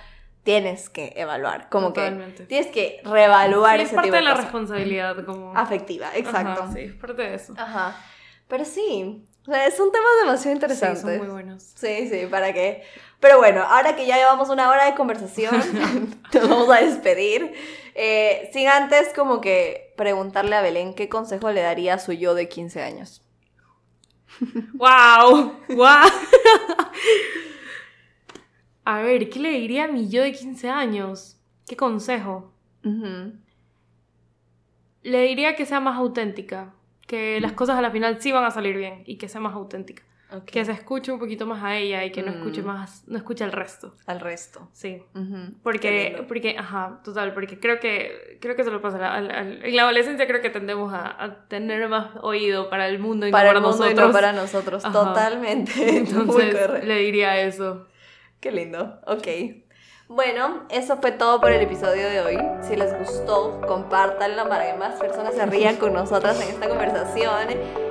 tienes que evaluar. Como que tienes que reevaluar sí, ese es parte de, la responsabilidad como... Afectiva, exacto. sí, es parte de eso. Ajá. Pero sí, o sea, son temas demasiado interesantes. Sí, son muy buenos. Sí, sí, ¿para qué? Pero bueno, ahora que ya llevamos una hora de conversación, nos vamos a despedir. Eh, sin antes como que preguntarle a Belén qué consejo le daría a su yo de 15 años. ¡Wow! ¡Wow! a ver, ¿qué le diría a mi yo de 15 años? ¿Qué consejo? Le diría que sea más auténtica, que las cosas a la final sí van a salir bien y que sea más auténtica. Que se escuche un poquito más a ella y que no escuche mm. más, no escuche al resto. Al resto. Sí. Porque, porque, ajá, total, porque creo que, creo que se lo pasa. en la adolescencia creo que tendemos a, tener más oído para el mundo y para, no para nosotros. Y no para nosotros, totalmente. Entonces, le diría eso. Qué lindo, ok. Bueno, eso fue todo por el episodio de hoy. Si les gustó, compártanlo para que más personas se rían con nosotras en esta conversación